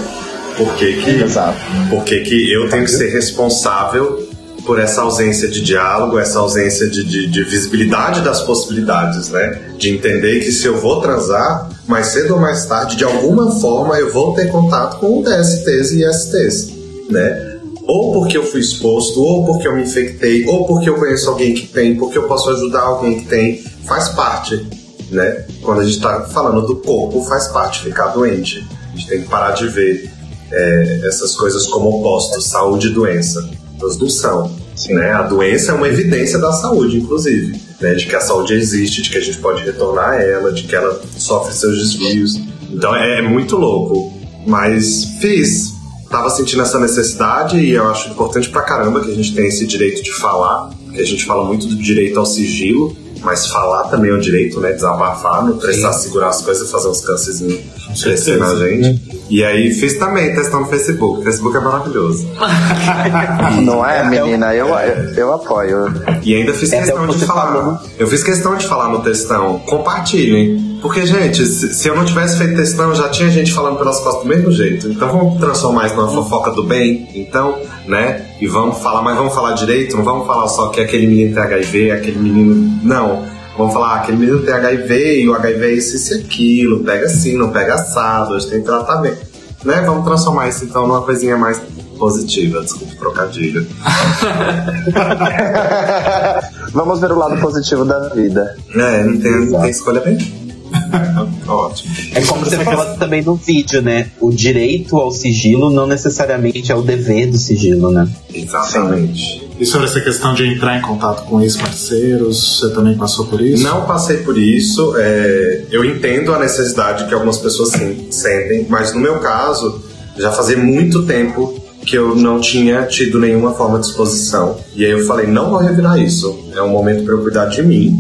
Por que que, Exato. por que que eu tenho que ser responsável por essa ausência de diálogo, essa ausência de, de- de visibilidade das possibilidades, né? De entender que se eu vou transar, mais cedo ou mais tarde, de alguma forma, eu vou ter contato com DSTs e ISTs, né? Ou porque eu fui exposto, ou porque eu me infectei, ou porque eu conheço alguém que tem, porque eu posso ajudar alguém que tem, faz parte, né? Quando a gente tá falando do corpo, faz parte ficar doente. A gente tem que parar de ver é, essas coisas como opostos, saúde e doença. Elas não são. Né? A doença é uma evidência da saúde, inclusive. Né? De que a saúde existe, de que a gente pode retornar a ela, de que ela sofre seus desvios. Então é, é muito louco. Mas fiz. Tava sentindo essa necessidade e eu acho importante pra caramba que a gente tenha esse direito de falar. Que a gente fala muito do direito ao sigilo, mas falar também é um direito, né? Desabafar, não precisar segurar as coisas e fazer uns câncerzinhos crescer na gente. E aí fiz também testão no Facebook. O Facebook é maravilhoso. Não é, menina? Eu, eu, eu apoio. E ainda fiz É, questão de falar. falou. Eu fiz questão de falar no textão. Compartilhem. Porque, gente, se, se eu não tivesse feito textão, já tinha gente falando pelas costas do mesmo jeito. Então vamos transformar isso numa fofoca do bem, então, né? E vamos falar, mas vamos falar direito, não vamos falar só que aquele menino tem HIV, aquele menino. Não. Vamos falar, ah, aquele menino tem HIV e o HIV é isso, isso e aquilo. Pega assim, não pega assado, hoje tem tratamento. Né? Vamos transformar isso então numa coisinha mais positiva. Desculpa o trocadilho. Vamos ver o lado positivo da vida. É, não tem, não tem escolha bem. Ótimo. É como você falou também no vídeo, né? O direito ao sigilo não necessariamente é o dever do sigilo, né? Exatamente. E sobre essa questão de entrar em contato com ex-parceiros, você também passou por isso? Não passei por isso. é, eu entendo a necessidade que algumas pessoas sentem, mas no meu caso, já fazia muito tempo que eu não tinha tido nenhuma forma de exposição. E aí eu falei, não vou revirar isso. É um momento para eu cuidar de mim.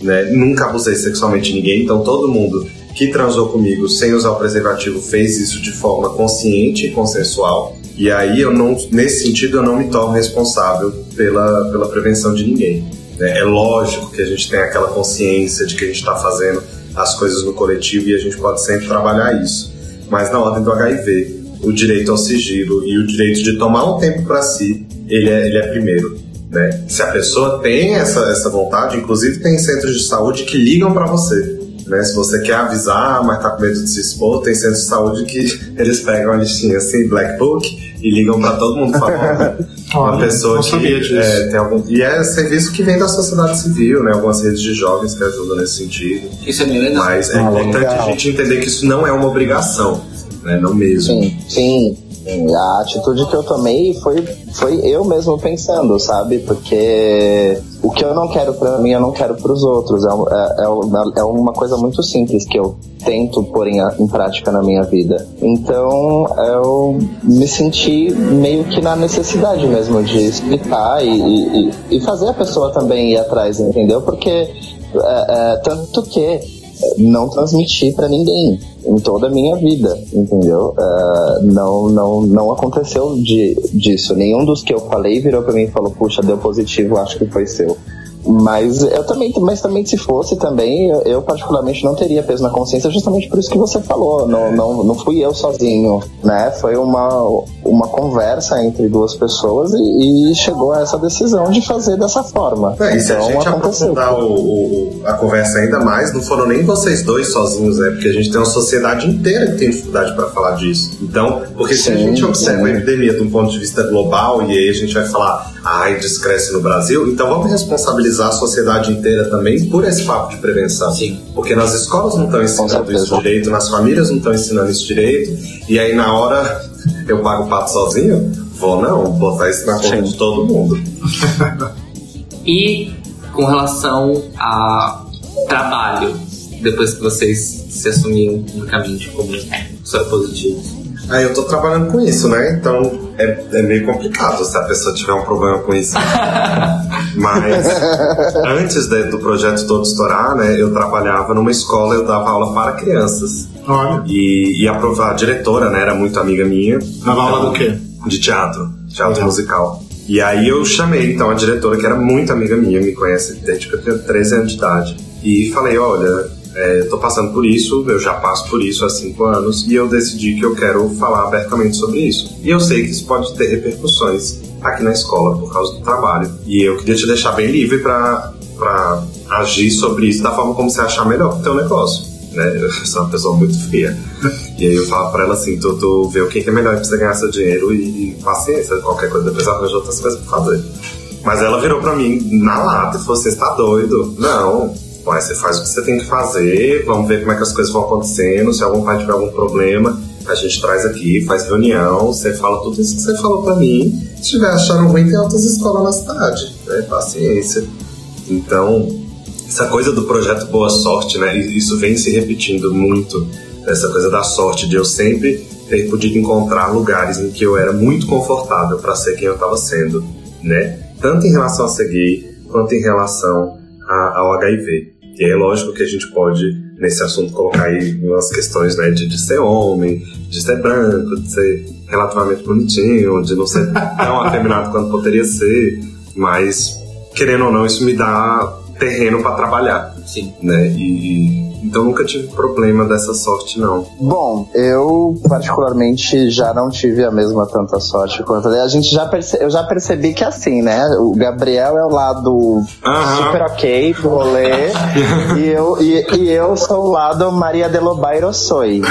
Né? Nunca abusei sexualmente de ninguém, então todo mundo que transou comigo sem usar o preservativo fez isso de forma consciente e consensual. E aí eu não, nesse sentido, eu não me torno responsável pela, pela prevenção de ninguém. né? É lógico que a gente tem aquela consciência de que a gente está fazendo as coisas no coletivo e a gente pode sempre trabalhar isso. Mas na ordem do HIV, o direito ao sigilo e o direito de tomar um tempo para si ele é, ele é primeiro. Né? Se a pessoa tem essa, essa vontade, inclusive tem centros de saúde que ligam para você. Né? Se você quer avisar, mas tá com medo de se expor, tem centros de saúde que eles pegam a listinha assim, Black Book, e ligam para todo mundo falando. Uma Olha, pessoa que é, tem algum. E é serviço que vem da sociedade civil, né? Algumas redes de jovens que ajudam nesse sentido. Isso é bem legal. Mas é Ah, importante legal. a gente entender que isso não é uma obrigação, né? Não mesmo. Sim, sim. Sim, A atitude que eu tomei foi, foi eu mesmo pensando, sabe? Porque o que eu não quero pra mim, eu não quero pros outros. É, é, é uma- é uma coisa muito simples que eu tento pôr em, em prática na minha vida. Então eu me senti meio que na necessidade mesmo de explicar e, e, e- e fazer a pessoa também ir atrás, entendeu? Porque é, é, tanto que não transmiti pra ninguém em toda a minha vida, entendeu? É, não, não, não aconteceu de, disso. Nenhum dos que eu falei virou pra mim e falou, puxa, deu positivo, acho que foi seu. Mas eu também, mas também se fosse também, eu, eu particularmente não teria peso na consciência, justamente por isso que você falou. Não, não, não fui eu sozinho, né? Foi uma, uma conversa entre duas pessoas e, e chegou a essa decisão de fazer dessa forma. É, e se a então gente aconteceu. aprofundar o- o- a conversa ainda mais, não foram nem vocês dois sozinhos, né? Porque a gente tem uma sociedade inteira que tem dificuldade para falar disso. Então, porque se a Sim, gente observa sim. a epidemia de um ponto de vista global e aí a gente vai falar, a AIDS cresce no Brasil, então vamos responsabilizar a sociedade inteira também por esse papo de prevenção. Sim. Porque nas escolas não estão ensinando isso direito, nas famílias não estão ensinando isso direito, e aí na hora eu pago o pato sozinho? Vou não, botar isso na conta Sim. de todo mundo. E com relação a trabalho, depois que vocês se assumiram publicamente como soropositivos. Ah, eu tô trabalhando com isso, né? Então é, é meio complicado se a pessoa tiver um problema com isso. Mas antes de- do projeto todo estourar, né? Eu trabalhava numa escola, eu dava aula para crianças. Olha, E, e a, a diretora, né, era muito amiga minha. dava aula do quê? De teatro, teatro musical. E aí eu chamei, então, a diretora, que era muito amiga minha, me conhece desde que eu tinha 13 anos de idade. E falei, olha, é, eu tô passando por isso, eu já passo por isso há 5 anos, e eu decidi que eu quero falar abertamente sobre isso. E eu sei que isso pode ter repercussões aqui na escola por causa do trabalho. E eu queria te deixar bem livre pra agir sobre isso da forma como você achar melhor pro teu negócio. Né? Eu sou uma pessoa muito fria. E aí eu falo pra ela assim, tu, tu vê o que é melhor pra você ganhar seu dinheiro e, paciência, qualquer coisa, depois arranja outras coisas pra fazer. Mas ela virou pra mim na lata e falou: Você está doido? Não. Ué, você faz o que você tem que fazer, vamos ver como é que as coisas vão acontecendo. Se algum pai tiver algum problema, a gente traz aqui, faz reunião, você fala tudo isso que você falou pra mim. Se tiver achando ruim, tem outras escolas na cidade. Né? Paciência. Então, essa coisa do projeto Boa Sorte, né? Isso vem se repetindo muito. Essa coisa da sorte, de eu sempre ter podido encontrar lugares em que eu era muito confortável para ser quem eu estava sendo, né? Tanto em relação a ser gay, quanto em relação a- ao HIV. E é lógico que a gente pode, nesse assunto, colocar aí umas questões né, de, de ser homem, de ser branco, de ser relativamente bonitinho, de não ser tão afeminado quanto poderia ser, mas, querendo ou não, isso me dá terreno para trabalhar, Sim. né? E, então nunca tive problema dessa sorte, não. Bom, eu particularmente já não tive a mesma tanta sorte quanto a gente já perce... eu já percebi que é assim, né? O Gabriel é o lado Aham. super ok do rolê e, eu, e, e eu sou o lado Maria de Lobairo soy, né?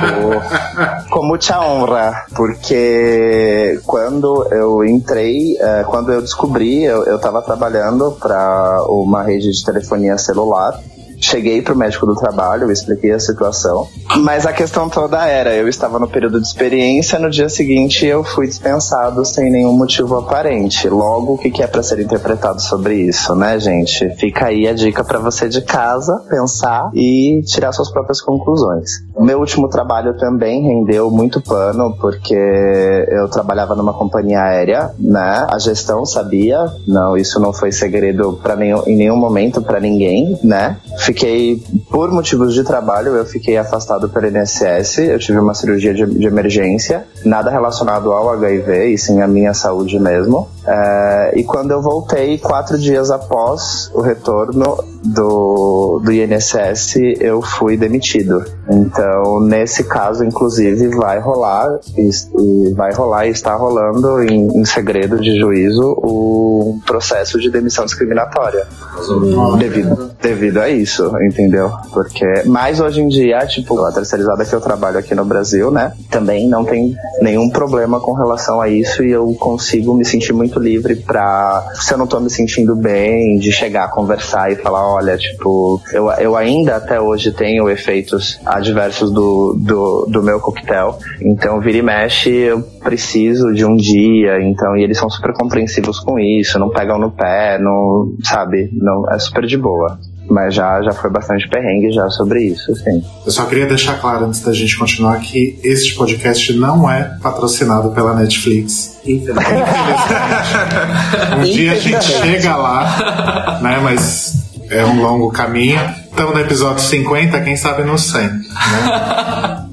Tipo, com muita honra, porque quando eu entrei, eh, quando eu descobri, eu, eu tava trabalhando para uma rede de telefonia celular Cheguei pro médico do trabalho, eu expliquei a situação. Mas a questão toda era, eu estava no período de experiência, no dia seguinte eu fui dispensado sem nenhum motivo aparente. Logo, o que que é para ser interpretado sobre isso, né, gente? Fica aí a dica para você de casa pensar e tirar suas próprias conclusões. O meu último trabalho também rendeu muito pano, porque eu trabalhava numa companhia aérea, né? A gestão sabia, não, isso não foi segredo para nenhum, em nenhum momento para ninguém, né? Fiquei, por motivos de trabalho, eu fiquei afastado pelo INSS, eu tive uma cirurgia de, de emergência, nada relacionado ao HIV, e sim à minha saúde mesmo. É, e quando eu voltei, quatro dias após o retorno do, do INSS, eu fui demitido. Então, nesse caso, inclusive, vai rolar e, e vai rolar e está rolando em, em segredo de juízo o processo de demissão discriminatória devido, devido a isso, entendeu? Porque, mas hoje em dia, tipo, a terceirizada que eu trabalho aqui no Brasil, né, também não tem nenhum problema com relação a isso e eu consigo me sentir muito livre pra, se eu não tô me sentindo bem, de chegar a conversar e falar, olha, tipo, eu, eu ainda até hoje tenho efeitos adversos do, do, do meu coquetel, então vira e mexe, eu preciso de um dia, então, e eles são super compreensivos com isso, não pegam no pé, não, sabe, não, é super de boa. Mas já, já foi bastante perrengue já sobre isso, sim. Eu só queria deixar claro antes da gente continuar que este podcast não é patrocinado pela Netflix. Infelizmente. um dia a gente chega lá, né? Mas é um longo caminho. Estamos no episódio 50, quem sabe no 100. Né?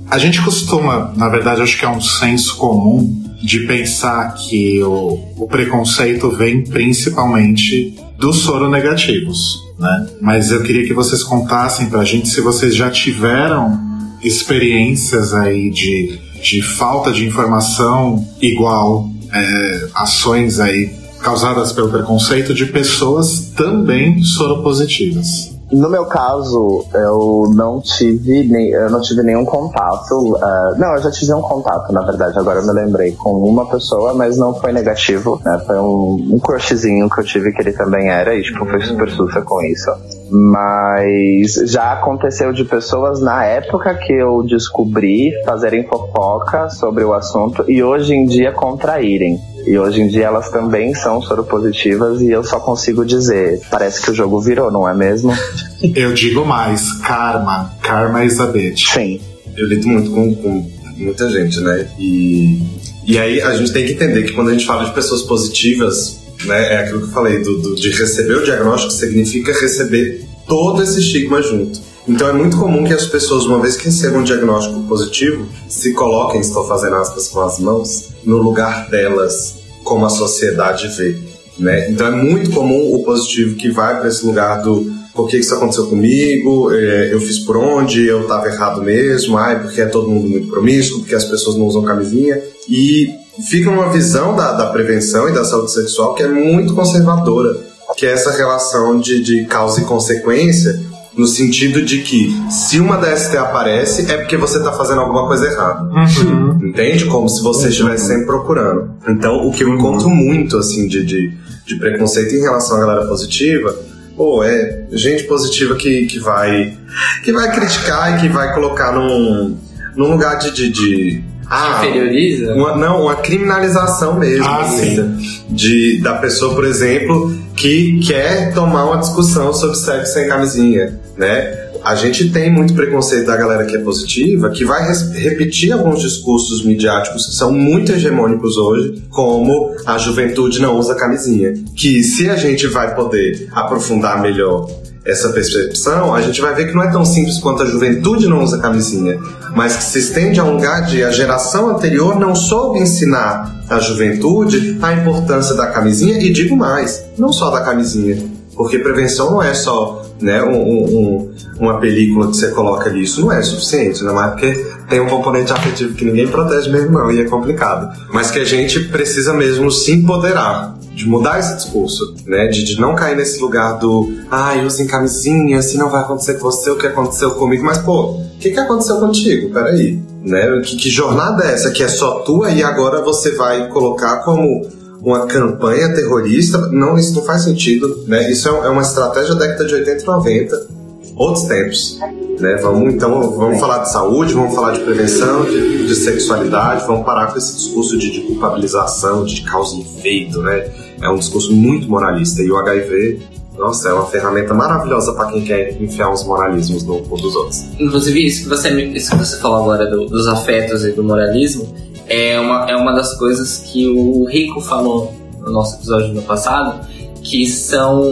A gente costuma, na verdade, acho que é um senso comum de pensar que o, o preconceito vem principalmente dos soronegativos, né? Mas eu queria que vocês contassem pra gente se vocês já tiveram experiências aí de, de falta de informação igual é, ações aí causadas pelo preconceito de pessoas também soropositivas. No meu caso, eu não tive, nem, eu não tive nenhum contato. Uh, não, eu já tive um contato, na verdade, agora eu me lembrei, com uma pessoa, mas não foi negativo, né? Foi um, um crushzinho que eu tive que ele também era, e tipo, foi super sussa com isso. Mas já aconteceu de pessoas na época que eu descobri fazerem fofoca sobre o assunto e hoje em dia contraírem. E hoje em dia elas também são soropositivas e eu só consigo dizer, parece que o jogo virou, não é mesmo? Eu digo mais, karma. Karma bitch. Sim. Eu lido muito com, com muita gente, né? E, e aí a gente tem que entender que quando a gente fala de pessoas positivas, né, é aquilo que eu falei, do, do, de receber o diagnóstico significa receber todo esse estigma junto. Então é muito comum que as pessoas, uma vez que recebam um diagnóstico positivo, se coloquem, estou fazendo aspas com as mãos, no lugar delas, como a sociedade vê. Né? Então é muito comum o positivo que vai para esse lugar do por que isso aconteceu comigo, é, eu fiz por onde, eu estava errado mesmo, ai, porque é todo mundo muito promíscuo, porque as pessoas não usam camisinha. E fica uma visão da, da prevenção e da saúde sexual que é muito conservadora, que é essa relação de, de causa e consequência, no sentido de que se uma DST aparece é porque você está fazendo alguma coisa errada. Uhum. Entende? Como se você estivesse sempre procurando. Então, o que eu encontro muito, assim, de, de, de preconceito em relação à galera positiva, pô, é gente positiva que, que vai que vai criticar e que vai colocar num, num lugar de, de, de ah, inferioriza? Uma, não, uma criminalização mesmo. Ah, assim, de, da pessoa, por exemplo, que quer tomar uma discussão sobre sexo sem camisinha, né? A gente tem muito preconceito da galera que é positiva, que vai repetir alguns discursos midiáticos que são muito hegemônicos hoje, como a juventude não usa camisinha. Que se a gente vai poder aprofundar melhor essa percepção, a gente vai ver que não é tão simples quanto a juventude não usa camisinha, mas que se estende a um lugar de a geração anterior não soube ensinar a juventude a importância da camisinha e digo mais, não só da camisinha, porque prevenção não é só né, um, um, uma película que você coloca ali, isso não é suficiente, não é porque tem um componente afetivo que ninguém protege mesmo não, e é complicado, mas que a gente precisa mesmo se empoderar de mudar esse discurso, né? De, de não cair nesse lugar do ai, ah, usem camisinha, se não vai acontecer com você o que aconteceu comigo. Mas, pô, o que, que aconteceu contigo? Peraí. Né? Que, que jornada é essa que é só tua e agora você vai colocar como uma campanha terrorista? Não, isso não faz sentido. Né? Isso é, é uma estratégia da década de 80 e 90, outros tempos. Né? Vamos, então, vamos falar de saúde, vamos falar de prevenção, de, de sexualidade, vamos parar com esse discurso de, de culpabilização, de causa e efeito, né? é um discurso muito moralista. E o HIV, nossa, é uma ferramenta maravilhosa para quem quer enfiar uns moralismos no cu dos outros. Inclusive, isso que você, isso que você falou agora do, dos afetos e do moralismo é uma, é uma das coisas que o Rico falou no nosso episódio do passado, que são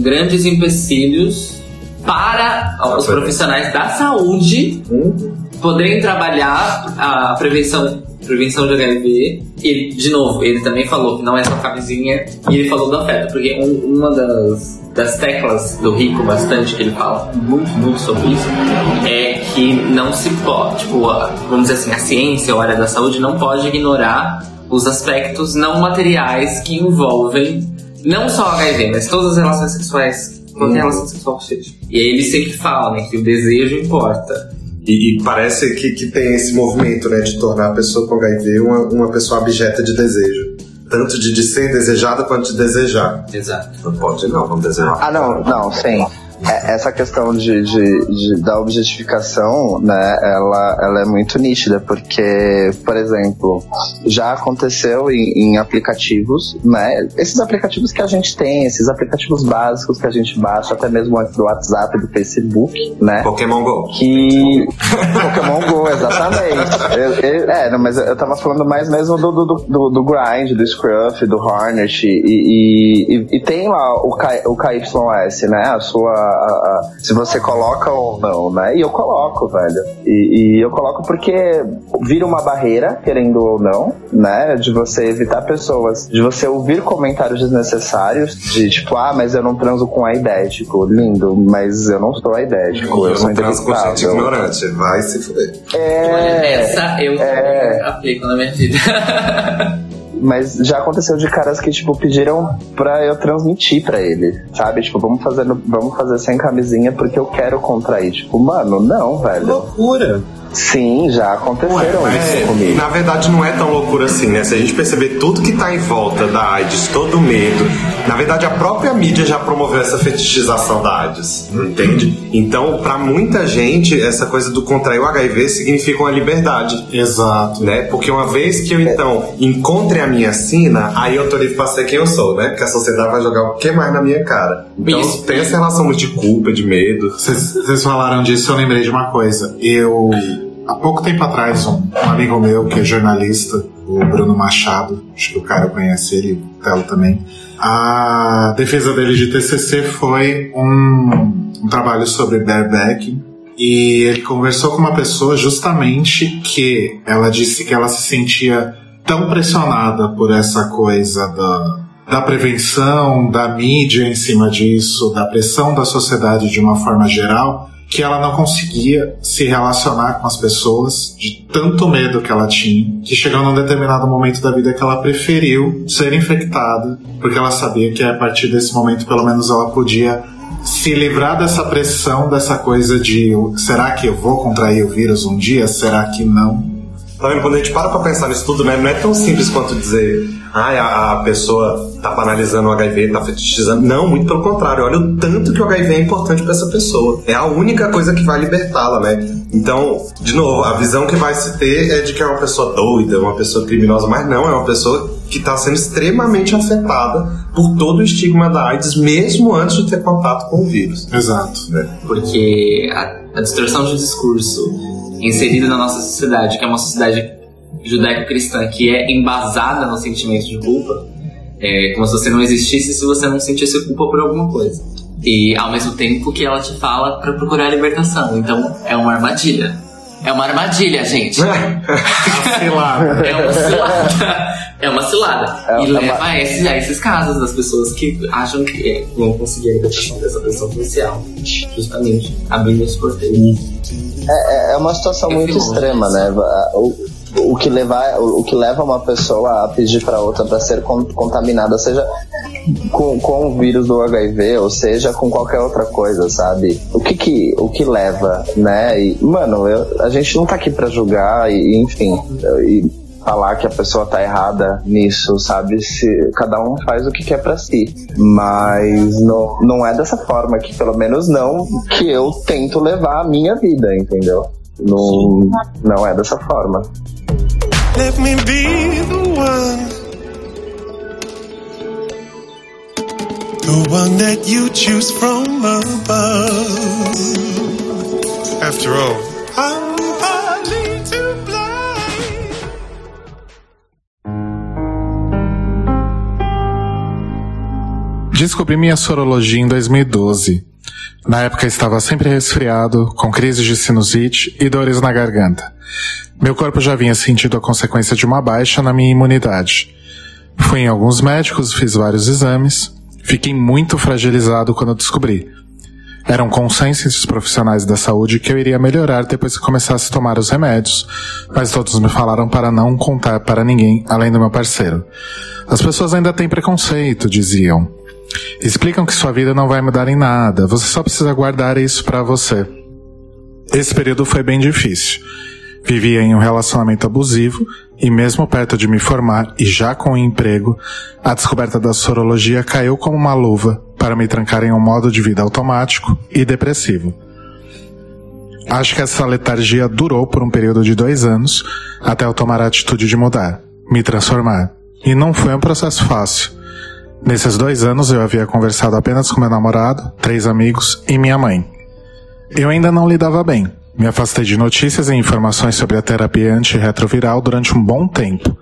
grandes empecilhos para os profissionais da saúde Uhum. poderem trabalhar a prevenção prevenção de HIV. E, de novo, ele também falou que não é só camisinha. E ele falou do afeto, porque um, uma das, das teclas do Rico, bastante, que ele fala muito, muito sobre isso, é que não se pode, tipo, a- vamos dizer assim, a ciência ou a área da saúde não pode ignorar os aspectos não materiais que envolvem não só HIV, mas todas as relações sexuais, qualquer relação sexual que seja. E aí ele sempre fala, né, que o desejo importa. E, e parece que, que tem esse movimento, né, de tornar a pessoa com HIV uma, uma pessoa abjeta de desejo. Tanto de, de ser desejada quanto de desejar. Exato. Não pode não, vamos desejar. Ah, não, não, sim. É, Essa questão de, de- de- da objetificação, né, ela, ela é muito nítida, porque, por exemplo, já aconteceu em, em aplicativos, né, esses aplicativos que a gente tem, esses aplicativos básicos que a gente baixa, até mesmo do WhatsApp, do Facebook, né, Pokémon GO. que. Pokémon Go, exatamente. Eu- eu- é, não, mas eu tava falando mais mesmo do, do, do, do Grind, do Scruff, do Hornet, e, e, e- e tem lá o, K, o KYS, né? A sua. A- a- se você coloca ou não, né? E eu coloco, velho. E, e eu coloco porque vira uma barreira, querendo ou não, né? De você evitar pessoas, de você ouvir comentários desnecessários, de tipo, ah, mas eu não transo com aidético. Lindo, mas eu não sou aidético, eu, Eu sou não transo com gente ignorante. Vai se fuder. É, Essa eu é. aplico na minha vida. mas já aconteceu de caras que, tipo, pediram pra eu transmitir pra ele, sabe? Tipo, vamos fazer, vamos fazer sem camisinha porque eu quero contrair. Tipo, mano, não, velho. Loucura. Sim, já aconteceram isso É, comigo. na verdade não é tão loucura assim, né? Se a gente perceber tudo que tá em volta da AIDS, todo o medo, na verdade a própria mídia já promoveu essa fetichização da AIDS, entende? Então, pra muita gente, essa coisa do contrair o HIV significa uma liberdade. Exato. Né? Porque uma vez que eu então encontre a minha sina, aí eu tô livre pra ser quem eu sou, né? Porque a sociedade vai jogar o que mais na minha cara. Então Isso. tem essa relação muito de culpa, de medo. Vocês vocês falaram disso, eu lembrei de uma coisa. Eu, há pouco tempo atrás, um, um amigo meu que é jornalista, o Bruno Machado, acho que o cara conhece ele, o Telo também. A defesa dele de TCC foi um, um trabalho sobre barebacking. E ele conversou com uma pessoa justamente que ela disse que ela se sentia tão pressionada por essa coisa da, da prevenção, da mídia em cima disso, da pressão da sociedade de uma forma geral, que ela não conseguia se relacionar com as pessoas de tanto medo que ela tinha, que chegou num determinado momento da vida que ela preferiu ser infectada, porque ela sabia que a partir desse momento, pelo menos, ela podia se livrar dessa pressão, dessa coisa de será que eu vou contrair o vírus um dia? Será que não? Tá vendo? Quando a gente para pra pensar nisso tudo, né, não é tão simples quanto dizer, ah, a, a pessoa tá banalizando o HIV, tá fetichizando. Não, muito pelo contrário. Olha o tanto que o HIV é importante pra essa pessoa. É a única coisa que vai libertá-la, né? Então, de novo, a visão que vai se ter é de que é uma pessoa doida, uma pessoa criminosa, mas não, é uma pessoa que está sendo extremamente afetada por todo o estigma da AIDS, mesmo antes de ter contato com o vírus. Exato. Né? Porque a, a distorção de discurso inserida na nossa sociedade, que é uma sociedade judaico-cristã que é embasada no sentimento de culpa, é como se você não existisse se você não sentisse culpa por alguma coisa. E ao mesmo tempo que ela te fala pra procurar a libertação. Então é uma armadilha. É uma armadilha, gente. É uma cilada. É uma cilada. É- e é leva uma- a, esses, a esses casos das pessoas que acham que é, vão conseguir a libertação dessa pressão policial. Justamente abrindo os porteiros. É, é uma situação Eu muito extrema, né? O, o que levar, o, que leva uma pessoa a pedir para outra para ser con- contaminada, seja com, com o vírus do HIV, ou seja com qualquer outra coisa, sabe? O que que, o que leva, né? E, mano, eu- a gente não tá aqui para julgar e, enfim, e falar que a pessoa tá errada nisso, sabe? Se cada um faz o que quer para si, mas não, não é dessa forma que pelo menos não que eu tento levar a minha vida, entendeu? Não, não é dessa forma. Let me be the one. The one that you choose from above. After all, I'm. Descobri minha sorologia em 2012. Na época estava sempre resfriado, com crises de sinusite e dores na garganta. Meu corpo já vinha sentindo a consequência de uma baixa na minha imunidade. Fui em alguns médicos, fiz vários exames, fiquei muito fragilizado quando descobri. Era um consenso entre os profissionais da saúde que eu iria melhorar depois que começasse a tomar os remédios, mas todos me falaram para não contar para ninguém além do meu parceiro. As pessoas ainda têm preconceito, diziam. Explicam que sua vida não vai mudar em nada, você só precisa guardar isso para você. Esse período foi bem difícil. Vivia em um relacionamento abusivo e mesmo perto de me formar e já com o emprego, a descoberta da sorologia caiu como uma luva para me trancar em um modo de vida automático e depressivo. Acho que essa letargia durou por um período de dois anos até eu tomar a atitude de mudar, me transformar. E não foi um processo fácil. Nesses dois anos eu havia conversado apenas com meu namorado, três amigos e minha mãe. Eu ainda não lidava bem. Me afastei de notícias e informações sobre a terapia antirretroviral durante um bom tempo.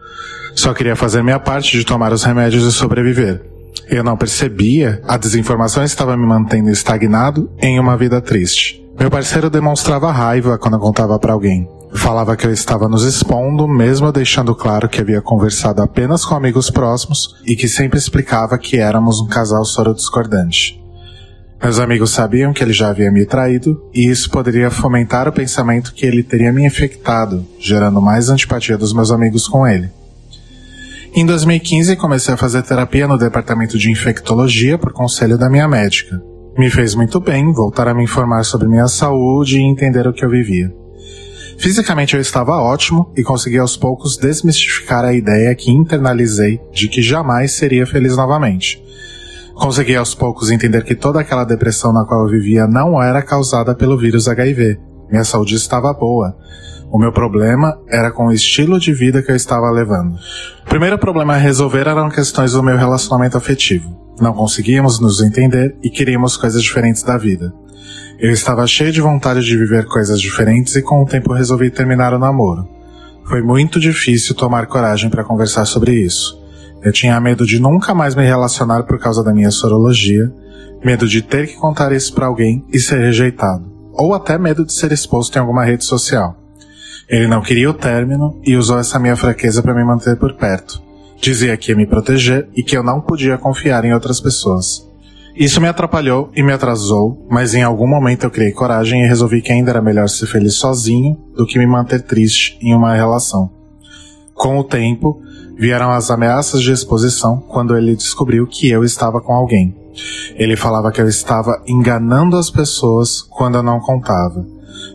Só queria fazer minha parte de tomar os remédios e sobreviver. Eu não percebia, a desinformação estava me mantendo estagnado em uma vida triste. Meu parceiro demonstrava raiva quando eu contava para alguém. Falava que eu estava nos expondo, mesmo deixando claro que havia conversado apenas com amigos próximos e que sempre explicava que éramos um casal soro discordante. Meus amigos sabiam que ele já havia me traído e isso poderia fomentar o pensamento que ele teria me infectado, gerando mais antipatia dos meus amigos com ele. Em 2015, comecei a fazer terapia no departamento de infectologia por conselho da minha médica. Me fez muito bem voltar a me informar sobre minha saúde e entender o que eu vivia. Fisicamente eu estava ótimo e consegui aos poucos desmistificar a ideia que internalizei de que jamais seria feliz novamente. Consegui aos poucos entender que toda aquela depressão na qual eu vivia não era causada pelo vírus HIV. Minha saúde estava boa. O meu problema era com o estilo de vida que eu estava levando. O primeiro problema a resolver eram questões do meu relacionamento afetivo. Não conseguíamos nos entender e queríamos coisas diferentes da vida. Eu estava cheio de vontade de viver coisas diferentes e com o tempo resolvi terminar o namoro. Foi muito difícil tomar coragem para conversar sobre isso. Eu tinha medo de nunca mais me relacionar por causa da minha sorologia, medo de ter que contar isso para alguém e ser rejeitado, ou até medo de ser exposto em alguma rede social. Ele não queria o término e usou essa minha fraqueza para me manter por perto. Dizia que ia me proteger e que eu não podia confiar em outras pessoas. Isso me atrapalhou e me atrasou, mas em algum momento eu criei coragem e resolvi que ainda era melhor ser feliz sozinho do que me manter triste em uma relação. Com o tempo, vieram as ameaças de exposição quando ele descobriu que eu estava com alguém. Ele falava que eu estava enganando as pessoas quando eu não contava.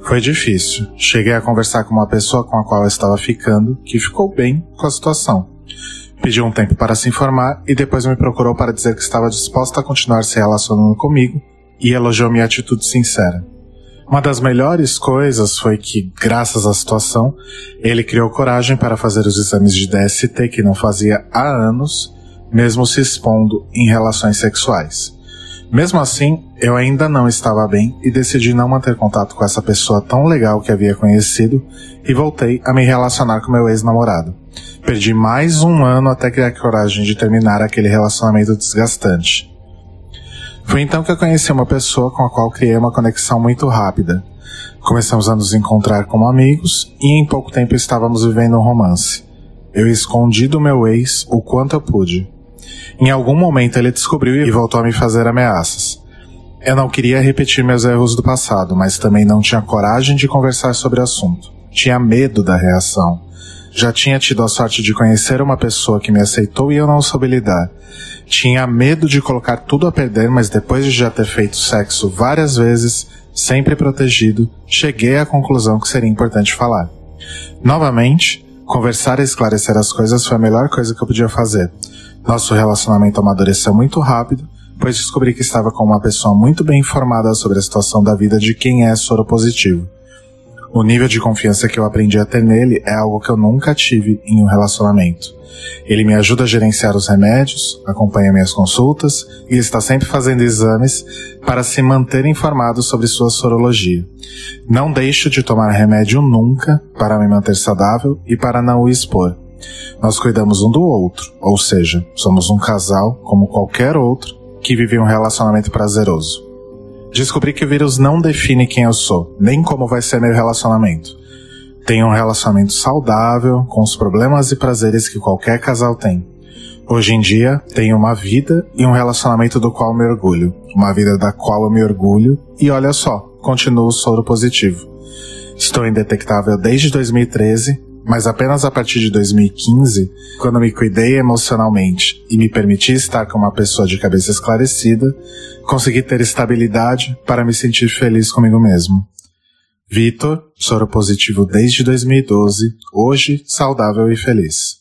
Foi difícil. Cheguei a conversar com uma pessoa com a qual eu estava ficando, que ficou bem com a situação. Pediu um tempo para se informar e depois me procurou para dizer que estava disposta a continuar se relacionando comigo e elogiou minha atitude sincera. Uma das melhores coisas foi que, graças à situação, ele criou coragem para fazer os exames de DST que não fazia há anos, mesmo se expondo em relações sexuais. Mesmo assim, eu ainda não estava bem e decidi não manter contato com essa pessoa tão legal que havia conhecido e voltei a me relacionar com meu ex-namorado. Perdi mais um ano até criar coragem de terminar aquele relacionamento desgastante. Foi então que eu conheci uma pessoa com a qual criei uma conexão muito rápida. Começamos a nos encontrar como amigos e em pouco tempo estávamos vivendo um romance. Eu escondi do meu ex o quanto eu pude. Em algum momento ele descobriu e voltou a me fazer ameaças. Eu não queria repetir meus erros do passado, mas também não tinha coragem de conversar sobre o assunto. Tinha medo da reação. Já tinha tido a sorte de conhecer uma pessoa que me aceitou e eu não soube lidar. Tinha medo de colocar tudo a perder, mas depois de já ter feito sexo várias vezes, sempre protegido, cheguei à conclusão que seria importante falar. Novamente, conversar e esclarecer as coisas foi a melhor coisa que eu podia fazer. Nosso relacionamento amadureceu muito rápido, pois descobri que estava com uma pessoa muito bem informada sobre a situação da vida de quem é soropositivo. O nível de confiança que eu aprendi a ter nele é algo que eu nunca tive em um relacionamento. Ele me ajuda a gerenciar os remédios, acompanha minhas consultas e está sempre fazendo exames para se manter informado sobre sua sorologia. Não deixo de tomar remédio nunca para me manter saudável e para não o expor. Nós cuidamos um do outro, ou seja, somos um casal como qualquer outro que vive um relacionamento prazeroso. Descobri que o vírus não define quem eu sou, nem como vai ser meu relacionamento. Tenho um relacionamento saudável, com os problemas e prazeres que qualquer casal tem. Hoje em dia, tenho uma vida e um relacionamento do qual me orgulho. Uma vida da qual eu me orgulho e olha só, continuo soro positivo. Estou indetectável desde 2013, mas apenas a partir de 2015, quando me cuidei emocionalmente e me permiti estar com uma pessoa de cabeça esclarecida, consegui ter estabilidade para me sentir feliz comigo mesmo. Vitor, soro positivo desde 2012, hoje saudável e feliz.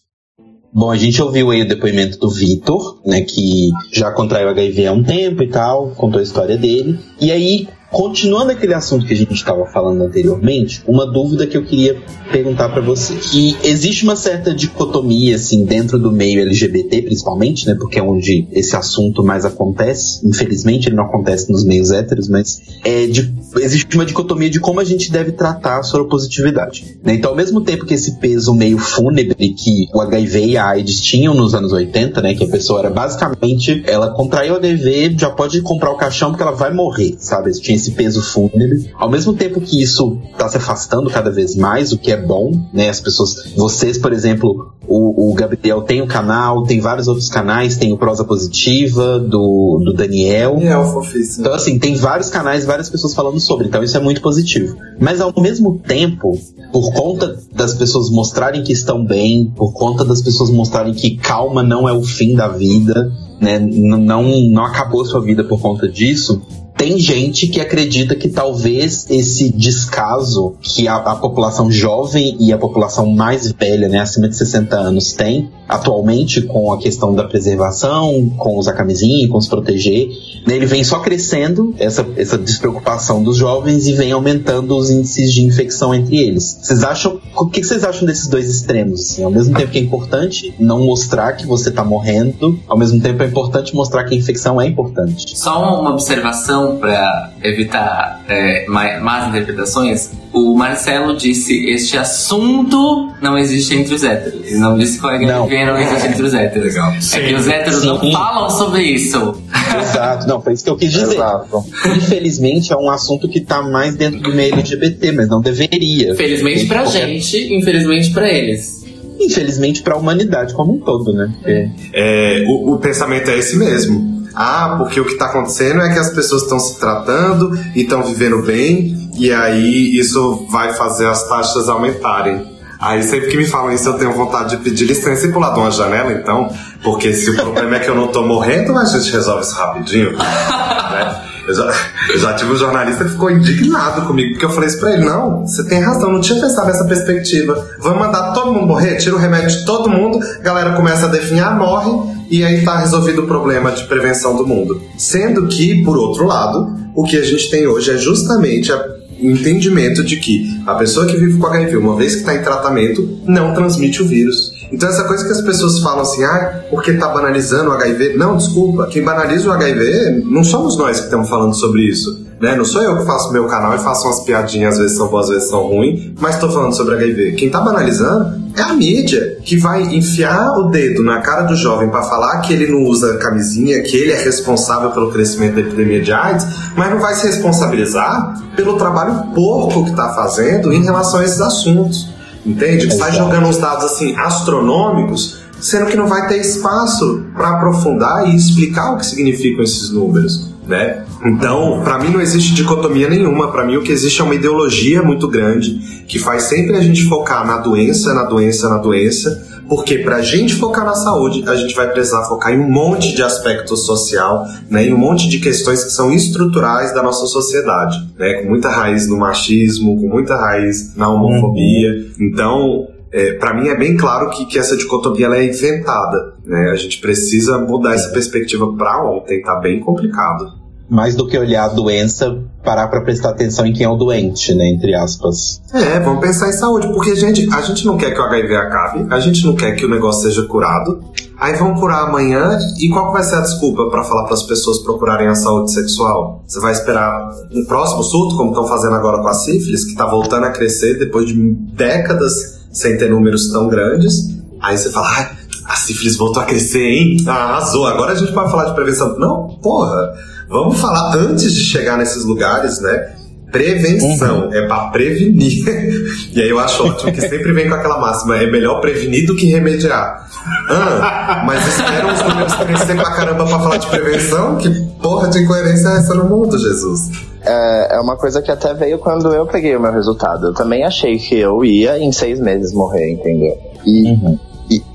Bom, a gente ouviu aí o depoimento do Vitor, né, que já contraiu HIV há um tempo e tal, contou a história dele. E aí, Continuando aquele assunto que a gente estava falando anteriormente, uma dúvida que eu queria perguntar para você, que existe uma certa dicotomia assim dentro do meio LGBT, principalmente, né, porque é onde esse assunto mais acontece. Infelizmente, ele não acontece nos meios héteros, mas é de, existe uma dicotomia de como a gente deve tratar a soropositividade. Né? Então, ao mesmo tempo que esse peso meio fúnebre que o HIV e a AIDS tinham nos anos 80, né, que a pessoa era basicamente ela contraiu o HIV, já pode comprar o caixão porque ela vai morrer, sabe? Tinha esse peso fúnebre. Ao mesmo tempo que isso está se afastando cada vez mais, o que é bom, né? As pessoas, vocês, por exemplo, o, o Gabriel tem o um canal, tem vários outros canais, tem o Prosa Positiva, do, do Daniel. Daniel, fofíssimo. Então, assim, tem vários canais, várias pessoas falando sobre, então isso é muito positivo. Mas ao mesmo tempo, por conta das pessoas mostrarem que estão bem, por conta das pessoas mostrarem que calma não é o fim da vida, né? Não, não acabou sua vida por conta disso, tem gente que acredita que talvez esse descaso que a, a, população jovem e a população mais velha, né, acima de 60 anos, tem atualmente com a questão da preservação, com usar camisinha, com se proteger, né, ele vem só crescendo, essa, essa despreocupação dos jovens, e vem aumentando os índices de infecção entre eles. Vocês acham. O que vocês acham desses dois extremos? Assim? Ao mesmo tempo que é importante não mostrar que você está morrendo, ao mesmo tempo é importante mostrar que a infecção é importante. Só uma observação para evitar é, más interpretações. O Marcelo disse: este assunto não existe entre os héteros. Ele não disse que o HIV não, não existe entre os héteros. Legal. É que os héteros Sim. não falam sobre isso. Exato, não, foi isso que eu quis dizer. Exato. Infelizmente é um assunto que tá mais dentro do meio LGBT, mas não deveria. Felizmente pra qualquer... gente, infelizmente pra eles infelizmente para a humanidade como um todo, né? É, é o, o, pensamento é esse mesmo. Ah, porque o que está acontecendo é que as pessoas estão se tratando e estão vivendo bem, e aí isso vai fazer as taxas aumentarem. Aí sempre que me falam isso, eu tenho vontade de pedir licença e pular de uma janela, então, porque se o problema é que eu não tô morrendo, a gente resolve isso rapidinho. né? Eu já, eu já, tive um jornalista que ficou indignado comigo, porque eu falei isso pra ele: não, você tem razão, não tinha pensado nessa perspectiva. Vamos mandar todo mundo morrer, tira o remédio de todo mundo, a galera começa a definhar, morre, e aí tá resolvido o problema de prevenção do mundo. Sendo que, por outro lado, o que a gente tem hoje é justamente o entendimento de que a pessoa que vive com HIV, uma vez que está em tratamento, não transmite o vírus. Então essa coisa que as pessoas falam assim, ah, porque tá banalizando o HIV. Não, desculpa, quem banaliza o HIV não somos nós que estamos falando sobre isso. Né? Não sou eu que faço meu canal e faço umas piadinhas, às vezes são boas, às vezes são ruins, mas estou falando sobre HIV. Quem tá banalizando é a mídia, que vai enfiar o dedo na cara do jovem para falar que ele não usa camisinha, que ele é responsável pelo crescimento da epidemia de AIDS, mas não vai se responsabilizar pelo trabalho porco que está fazendo em relação a esses assuntos. Entende? Está jogando uns dados assim astronômicos, sendo que não vai ter espaço para aprofundar e explicar o que significam esses números. Né? Então, para mim não existe dicotomia nenhuma. Para mim o que existe é uma ideologia muito grande que faz sempre a gente focar na doença, na doença, na doença, porque para a gente focar na saúde, a gente vai precisar focar em um monte de aspecto social, né, em um monte de questões que são estruturais da nossa sociedade, né, com muita raiz no machismo, com muita raiz na homofobia. Então, é, para mim é bem claro que, que essa dicotomia ela é inventada. Né? A gente precisa mudar essa perspectiva para ontem, tá bem complicado mais do que olhar a doença, parar para prestar atenção em quem é o doente, né, entre aspas. É, vamos pensar em saúde, porque a gente, a gente não quer que o HIV acabe, a gente não quer que o negócio seja curado. Aí vão curar amanhã e qual vai ser a desculpa para falar para as pessoas procurarem a saúde sexual? Você vai esperar um próximo surto, como estão fazendo agora com a sífilis, que está voltando a crescer depois de décadas sem ter números tão grandes. Aí você fala, ah, a sífilis voltou a crescer, hein? Ah, arrasou, agora a gente pode falar de prevenção. Não, porra Vamos falar antes de chegar nesses lugares, né? Prevenção é pra prevenir. e aí eu acho ótimo que sempre vem com aquela máxima: é melhor prevenir do que remediar. Ah, mas esperam os números crescer pra caramba pra falar de prevenção? Que porra de incoerência é essa no mundo, Jesus? É, é uma coisa que até veio quando eu peguei o meu resultado. Eu também achei que eu ia em seis meses morrer, entendeu? E,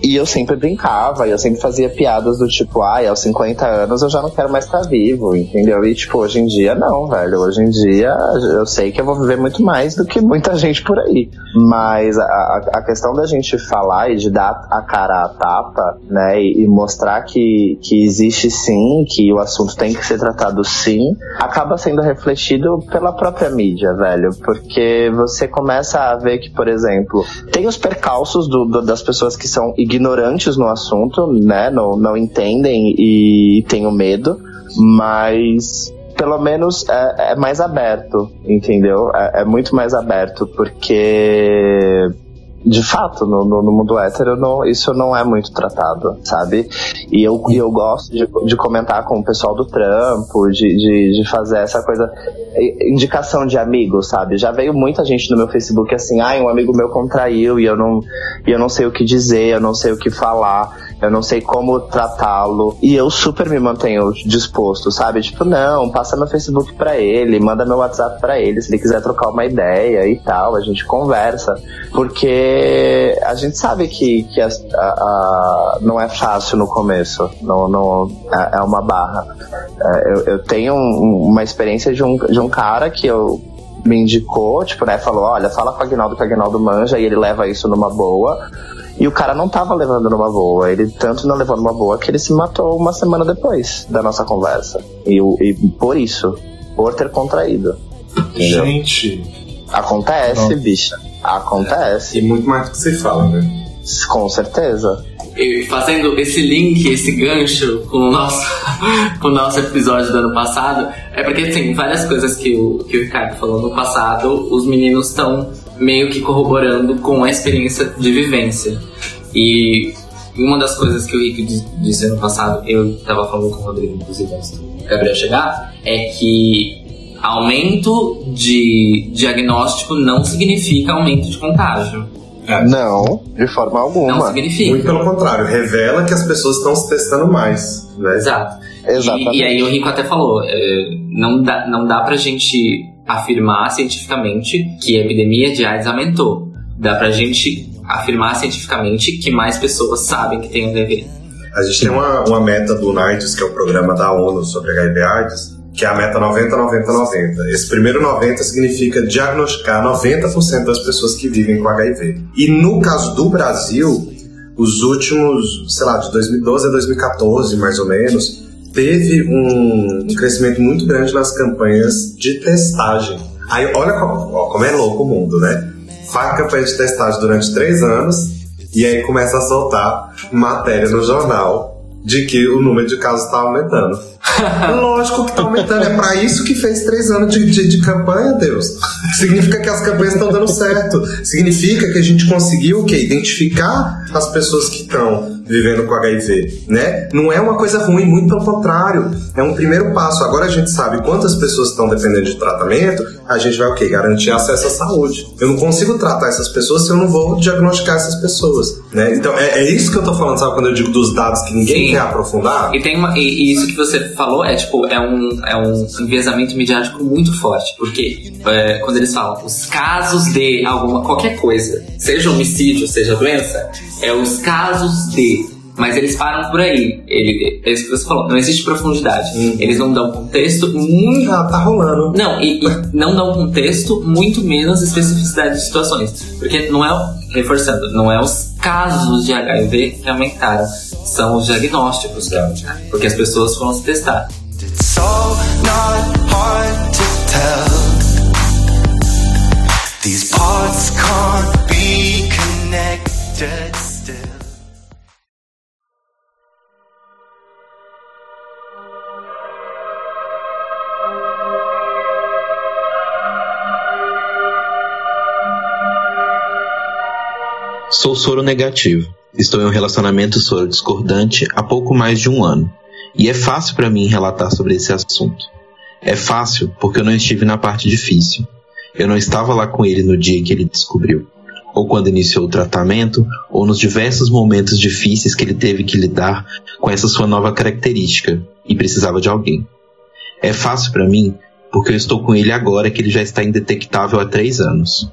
e, eu sempre brincava, eu sempre fazia piadas do tipo, ai, aos 50 anos eu já não quero mais estar vivo, entendeu? E tipo, hoje em dia não, velho. Hoje em dia eu sei que eu vou viver muito mais do que muita gente por aí. Mas a, a- a questão da gente falar e de dar a cara à tapa, né, e, e mostrar que, que existe sim, que o assunto tem que ser tratado sim, acaba sendo refletido pela própria mídia, velho. Porque você começa a ver que, por exemplo, tem os percalços do- do- das pessoas que são ignorantes no assunto, né, não, não entendem e têm o medo, mas pelo menos é, é mais aberto, entendeu? É, é muito mais aberto, porque de fato, no, no- no mundo hétero, não- isso não é muito tratado, sabe? E eu, e eu gosto de, de comentar com o pessoal do trampo, de, de, de fazer essa coisa, indicação de amigos, sabe? Já veio muita gente no meu Facebook assim, ai, um amigo meu contraiu e eu não, e eu não sei o que dizer, eu não sei o que falar, eu não sei como tratá-lo. E eu super me mantenho disposto, sabe? Tipo, não, passa meu Facebook pra ele, manda meu WhatsApp pra ele, se ele quiser trocar uma ideia e tal, a gente conversa. Porque a gente sabe que, que as- a- a- não é fácil no começo, não, não, é, é uma barra. É, eu, eu tenho um- uma experiência de um, de um cara que eu me indicou, tipo, né, falou, olha, fala com o Agnaldo que o Agnaldo manja e ele leva isso numa boa. E o cara não tava levando numa boa. Ele tanto não levou numa boa que ele se matou uma semana depois da nossa conversa. E, e por isso, por ter contraído. Entendeu? Gente, Acontece, Nossa. bicha. Acontece. E muito mais do que se fala, né? Com certeza. E fazendo esse link, esse gancho com o nosso, com o nosso episódio do ano passado, é porque tem várias coisas que o, que o Ricardo falou no passado, os meninos estão meio que corroborando com a experiência de vivência. E uma das coisas que o Rick disse ano passado, eu tava falando com o Rodrigo, inclusive, antes do Gabriel chegar, é que aumento de diagnóstico não significa aumento de contágio. Não, de forma Não alguma. significa. Muito pelo contrário, revela que as pessoas estão se testando mais, né? Exato. Exatamente. E, e aí o Rico até falou, é, não, dá, não dá pra gente afirmar cientificamente que a epidemia de AIDS aumentou. Dá pra gente afirmar cientificamente que mais pessoas sabem que tem HIV. A gente tem uma, uma meta do NIDES, que é o programa da ONU sobre HIV AIDS, que é a meta 90-90-90. Esse primeiro 90 significa diagnosticar 90% das pessoas que vivem com HIV. E no caso do Brasil, os últimos, sei lá, de 2012 a 2014, mais ou menos, teve um, um crescimento muito grande nas campanhas de testagem. Aí olha como, como é louco o mundo, né? Faz campanha de testagem durante três anos e aí começa a soltar matéria no jornal de que o número de casos está aumentando. Lógico que está aumentando. É para isso que fez três anos de, de, de campanha, Deus. Significa que as campanhas estão dando certo. Significa que a gente conseguiu o quê? Identificar as pessoas que estão vivendo com HIV, né? Não é uma coisa ruim, muito pelo contrário. É um primeiro passo. Agora a gente sabe quantas pessoas estão dependendo de tratamento, a gente vai o quê? Garantir acesso à saúde. Eu não consigo tratar essas pessoas se eu não vou diagnosticar essas pessoas, né? Então é, é isso que eu tô falando, sabe? Quando eu digo dos dados que ninguém Sim. Quer aprofundar. E, tem uma, e, e isso que você falou é tipo, é um, é um enviesamento midiático muito forte. Porque é, quando eles falam os casos de alguma qualquer coisa, seja homicídio, seja doença, é os casos de. Mas eles param por aí. Ele, é isso que você falou, não existe profundidade. Uhum. Eles não dão contexto muito. Ah, tá rolando. Não, e, e não dão contexto, muito menos especificidade de situações. Porque não é, o- reforçando, não é os casos de HIV que aumentaram, são os diagnósticos que aumentaram. Porque as pessoas foram se testar. It's all not hard to tell. These parts can't be connected Sou soro negativo. Estou em um relacionamento soro discordante há pouco mais de um ano. E é fácil para mim relatar sobre esse assunto. É fácil porque eu não estive na parte difícil. Eu não estava lá com ele no dia que ele descobriu, ou quando iniciou o tratamento, ou nos diversos momentos difíceis que ele teve que lidar com essa sua nova característica e precisava de alguém. É fácil para mim porque eu estou com ele agora que ele já está indetectável há três anos,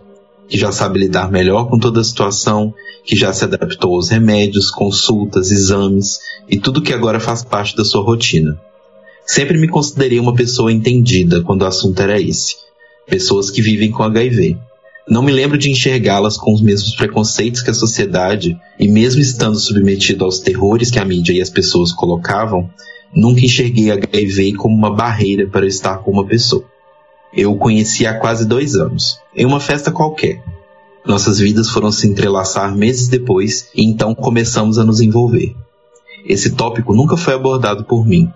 que já sabe lidar melhor com toda a situação, que já se adaptou aos remédios, consultas, exames e tudo que agora faz parte da sua rotina. Sempre me considerei uma pessoa entendida quando o assunto era esse. Pessoas que vivem com HIV. Não me lembro de enxergá-las com os mesmos preconceitos que a sociedade, e mesmo estando submetido aos terrores que a mídia e as pessoas colocavam, nunca enxerguei HIV como uma barreira para estar com uma pessoa. Eu o conheci há quase dois anos, em uma festa qualquer. Nossas vidas foram se entrelaçar meses depois e então começamos a nos envolver. Esse tópico nunca foi abordado por mim.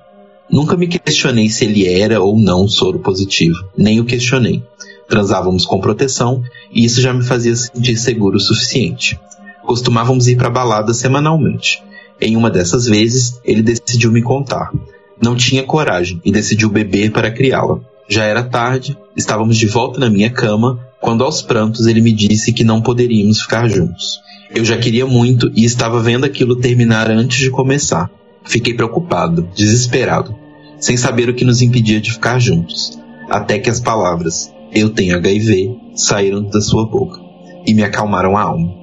Nunca me questionei se ele era ou não soro positivo, nem o questionei. Transávamos com proteção e isso já me fazia sentir seguro o suficiente. Costumávamos ir para balada semanalmente. Em uma dessas vezes, ele decidiu me contar. Não tinha coragem e decidiu beber para criá-la. Já era tarde, estávamos de volta na minha cama, quando aos prantos ele me disse que não poderíamos ficar juntos. Eu já queria muito e estava vendo aquilo terminar antes de começar. Fiquei preocupado, desesperado, sem saber o que nos impedia de ficar juntos, até que as palavras eu tenho HIV saíram da sua boca e me acalmaram a alma.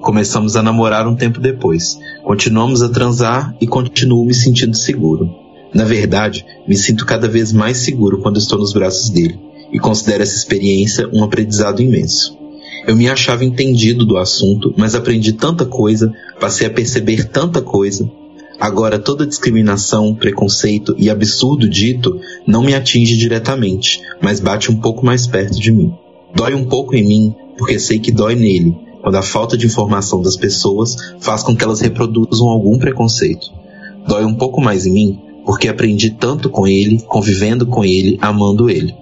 Começamos a namorar um tempo depois. Continuamos a transar e continuo me sentindo seguro. Na verdade, me sinto cada vez mais seguro quando estou nos braços dele e considero essa experiência um aprendizado imenso. Eu me achava entendido do assunto, mas aprendi tanta coisa, passei a perceber tanta coisa. Agora toda discriminação, preconceito e absurdo dito não me atinge diretamente, mas bate um pouco mais perto de mim. Dói um pouco em mim, porque sei que dói nele, quando a falta de informação das pessoas faz com que elas reproduzam algum preconceito. Dói um pouco mais em mim, porque aprendi tanto com ele, convivendo com ele, amando ele.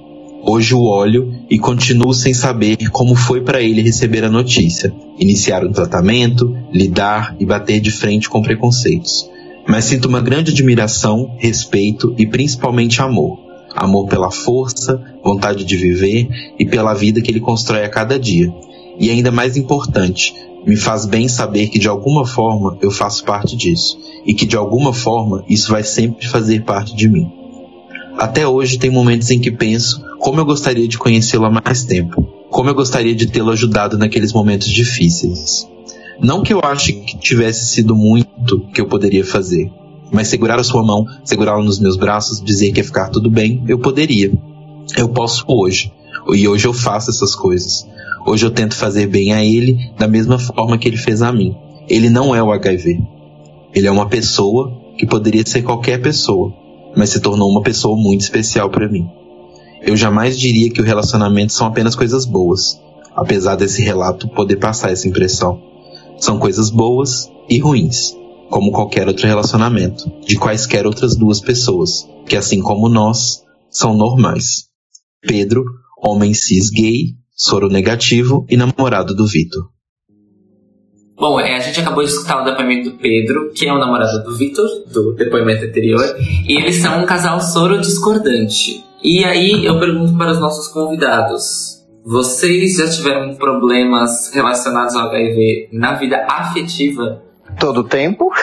Hoje o olho e continuo sem saber como foi para ele receber a notícia, iniciar um tratamento, lidar e bater de frente com preconceitos. Mas sinto uma grande admiração, respeito e principalmente amor. Amor pela força, vontade de viver e pela vida que ele constrói a cada dia. E ainda mais importante, me faz bem saber que de alguma forma eu faço parte disso e que de alguma forma isso vai sempre fazer parte de mim. Até hoje tem momentos em que penso como eu gostaria de conhecê-lo há mais tempo, como eu gostaria de tê-lo ajudado naqueles momentos difíceis. Não que eu ache que tivesse sido muito que eu poderia fazer, mas segurar a sua mão, segurá-la nos meus braços, dizer que ia ficar tudo bem, eu poderia. Eu posso hoje, e hoje eu faço essas coisas. Hoje eu tento fazer bem a ele da mesma forma que ele fez a mim. Ele não é o HIV. Ele é uma pessoa que poderia ser qualquer pessoa, mas se tornou uma pessoa muito especial para mim. Eu jamais diria que o relacionamento são apenas coisas boas, apesar desse relato poder passar essa impressão. São coisas boas e ruins, como qualquer outro relacionamento, de quaisquer outras duas pessoas, que assim como nós, são normais. Pedro, homem cis gay, soro negativo e namorado do Vitor. Bom, é, a gente acabou de escutar o depoimento do Pedro, que é o namorado do Vitor, do depoimento anterior, e eles são um casal soro discordante. E aí eu pergunto para os nossos convidados: vocês já tiveram problemas relacionados ao HIV na vida afetiva? Todo tempo?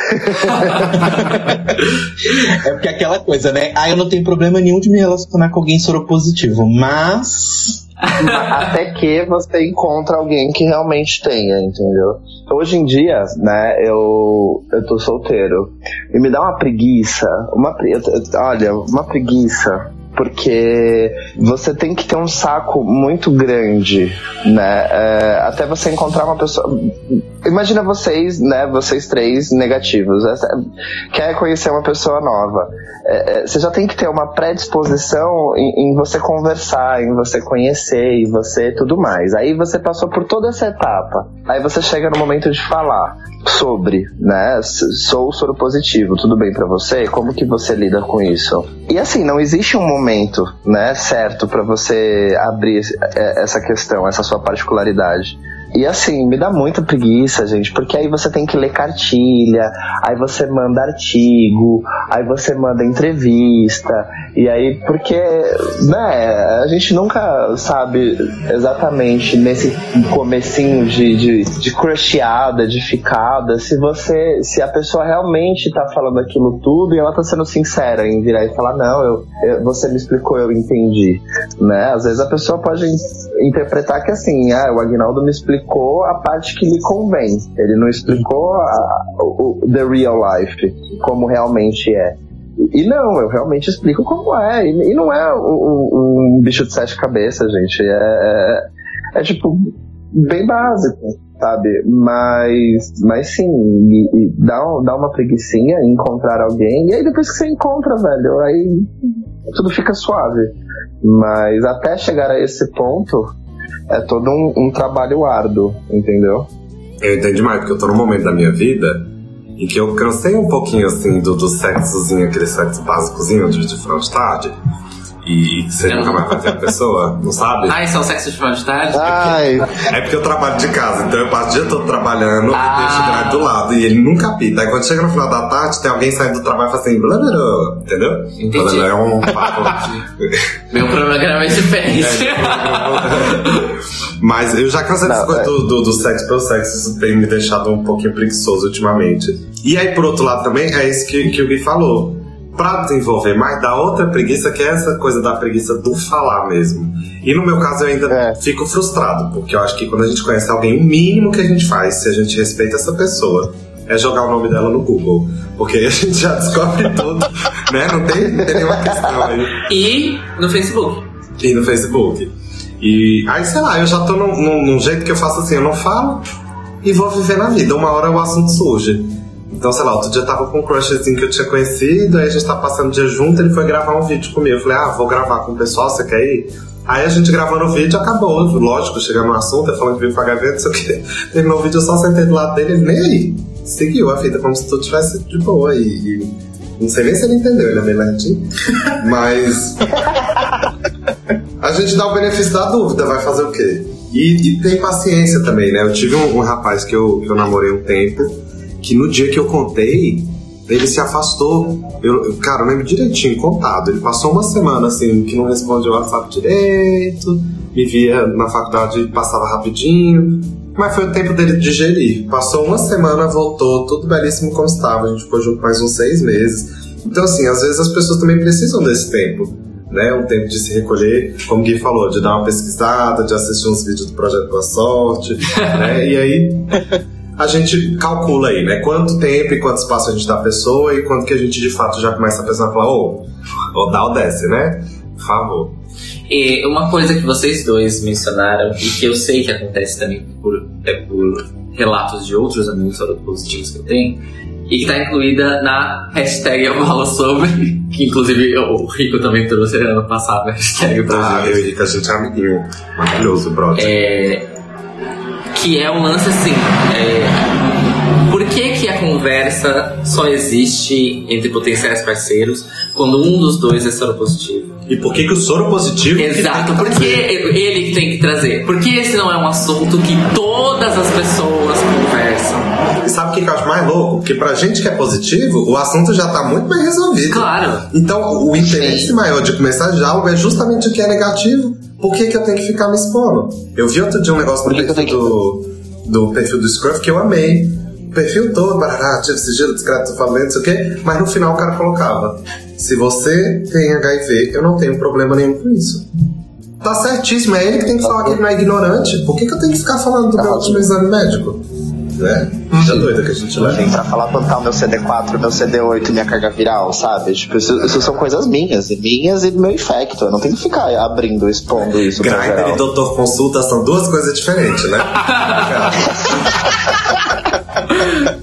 É porque aquela coisa, né? Ah, eu não tenho problema nenhum de me relacionar com alguém soropositivo, mas. Até que você encontra alguém que realmente tenha, entendeu? Hoje em dia, né, eu, eu tô solteiro. E me dá uma preguiça. Uma, olha, uma preguiça. Porque você tem que ter um saco muito grande, né? é, até você encontrar uma pessoa. Imagina vocês, né? Vocês três negativos. Essa- Quer conhecer uma pessoa nova. É, é, você já tem que ter uma predisposição em, em você conversar, em você conhecer e você tudo mais. Aí você passou por toda essa etapa. Aí você chega no momento de falar sobre, né? Sou soro positivo, tudo bem pra você? Como que você lida com isso? E assim, não existe um momento, né, certo pra você abrir é, essa questão, essa sua particularidade. E assim, me dá muita preguiça, gente, porque aí você tem que ler cartilha, aí você manda artigo, aí você manda entrevista, e aí, porque, né, a gente nunca sabe exatamente nesse comecinho de, de, de crushada, de ficada, se você, se a pessoa realmente tá falando aquilo tudo e ela tá sendo sincera em virar e falar, não, eu, eu- você me explicou, eu entendi, né? Às vezes a pessoa pode in- interpretar que assim, ah, o Agnaldo me explicou a parte que lhe convém. Ele não explicou a- o, the real life, como realmente é. E não, eu realmente explico como é. E, não é um bicho de sete cabeças, gente. É, é, é tipo bem básico, sabe? Mas, mas sim, e- e dá, dá uma preguiçinha encontrar alguém. E aí depois que você encontra, velho, aí tudo fica suave. Mas até chegar a esse ponto, é todo um, um trabalho árduo, entendeu? Eu entendo demais, porque eu tô num momento da minha vida em que eu cansei um pouquinho, assim, do, do sexozinho, aquele sexo básicozinho de, de final de tarde. E, você nunca mais vai ter a pessoa, não sabe? Ah, isso é o sexo de final de tarde? Ai, É porque eu trabalho de casa, então eu passo o dia todo trabalhando Ah. e deixo o drive do lado e ele nunca apita. Aí quando chega no final da tarde, tem alguém saindo do trabalho e fala assim, blá, blá, blá, entendeu? Entendi. Blá, É um papo. Meu programa é diferente. Mas eu já cansei dessa coisa é. do, do, do sexo pelo sexo, isso tem me deixado um pouquinho preguiçoso ultimamente. E aí, por outro lado, também é isso que, que o Gui falou. Pra desenvolver mais, dá outra preguiça, que é essa coisa da preguiça do falar mesmo. E no meu caso, eu ainda É. fico frustrado, porque eu acho que quando a gente conhece alguém, o mínimo que a gente faz, se a gente respeita essa pessoa, é jogar o nome dela no Google. Porque aí a gente já descobre tudo, né? Não tem, não tem nenhuma questão aí E no Facebook. e no Facebook. E aí, sei lá, eu já tô num, num- num jeito que eu faço assim, eu não falo e vou viver na vida. Uma hora o assunto surge. Então, sei lá, outro dia eu tava com um crushzinho que eu tinha conhecido, aí a gente tava passando o dia junto, ele foi gravar um vídeo comigo. Eu falei, ah, vou gravar com o pessoal, você quer ir? Aí a gente gravando o vídeo, acabou. Lógico, chegando no assunto, falando que veio pagar evento, não sei o que. Terminou o vídeo, eu só sentei do lado dele, ele nem aí. Seguiu a vida como se tudo tivesse de boa. E, não sei nem se ele entendeu, ele é meio lerdinho. Mas a gente dá o benefício da dúvida, vai fazer o quê? E, e tem paciência também, né? Eu tive um, um rapaz que eu, que eu namorei um tempo, que no dia que eu contei, ele se afastou. Eu, cara, eu lembro direitinho, contado. Ele passou uma semana assim, que não respondia o WhatsApp direito, me via na faculdade passava rapidinho. Mas foi o tempo dele digerir. Passou uma semana, voltou, tudo belíssimo como estava. A gente ficou junto mais uns seis meses. Então, assim, às vezes as pessoas também precisam desse tempo né, um tempo de se recolher, como o Gui falou, de dar uma pesquisada, de assistir uns vídeos do Projeto Boa Sorte, né, e aí a gente calcula aí, né, quanto tempo e quanto espaço a gente dá à pessoa e quanto que a gente de fato já começa a pensar e falar, ô, ou dá ou desce, né, por favor. E uma coisa que vocês dois mencionaram e que eu sei que acontece também por, é por relatos de outros amigos positivos que eu tenho e que está incluída na hashtag Eu Falo Sobre, que inclusive o Rico também trouxe ano passado a hashtag pra Ah, gente. eu e a gente é amiguinho maravilhoso, brother. É, que é um lance assim. é, por que, que a conversa só existe entre potenciais parceiros quando um dos dois é soropositivo? E por que que o soro positivo... Exato, porque ele que tem que trazer. Porque esse não é um assunto que todas as pessoas conversam. E sabe o que que eu acho mais louco? Porque pra gente que é positivo, o assunto já tá muito bem resolvido. Claro. Então, o interesse maior de começar diálogo é justamente o que é negativo. Por que, que eu tenho que ficar me expondo? Eu vi outro dia um negócio no que perfil do, do perfil do Scruff que eu amei. O perfil todo, barará, tira sigilo, discreto, falando, não sei o quê. Mas no final o cara colocava: Se você tem HIV, eu não tenho problema nenhum com isso. Tá certíssimo, é ele que tem que falar que ele não é ignorante. Por que, que eu tenho que ficar falando do meu último exame médico? Né? Já doida que a gente leva. Assim, pra falar quanto tá o meu CD4, meu CD8 minha carga viral, sabe? Tipo, isso, isso são coisas minhas, e minhas e do meu infecto. Eu não tenho que ficar abrindo, expondo isso geral. e doutor consulta são duas coisas diferentes, né?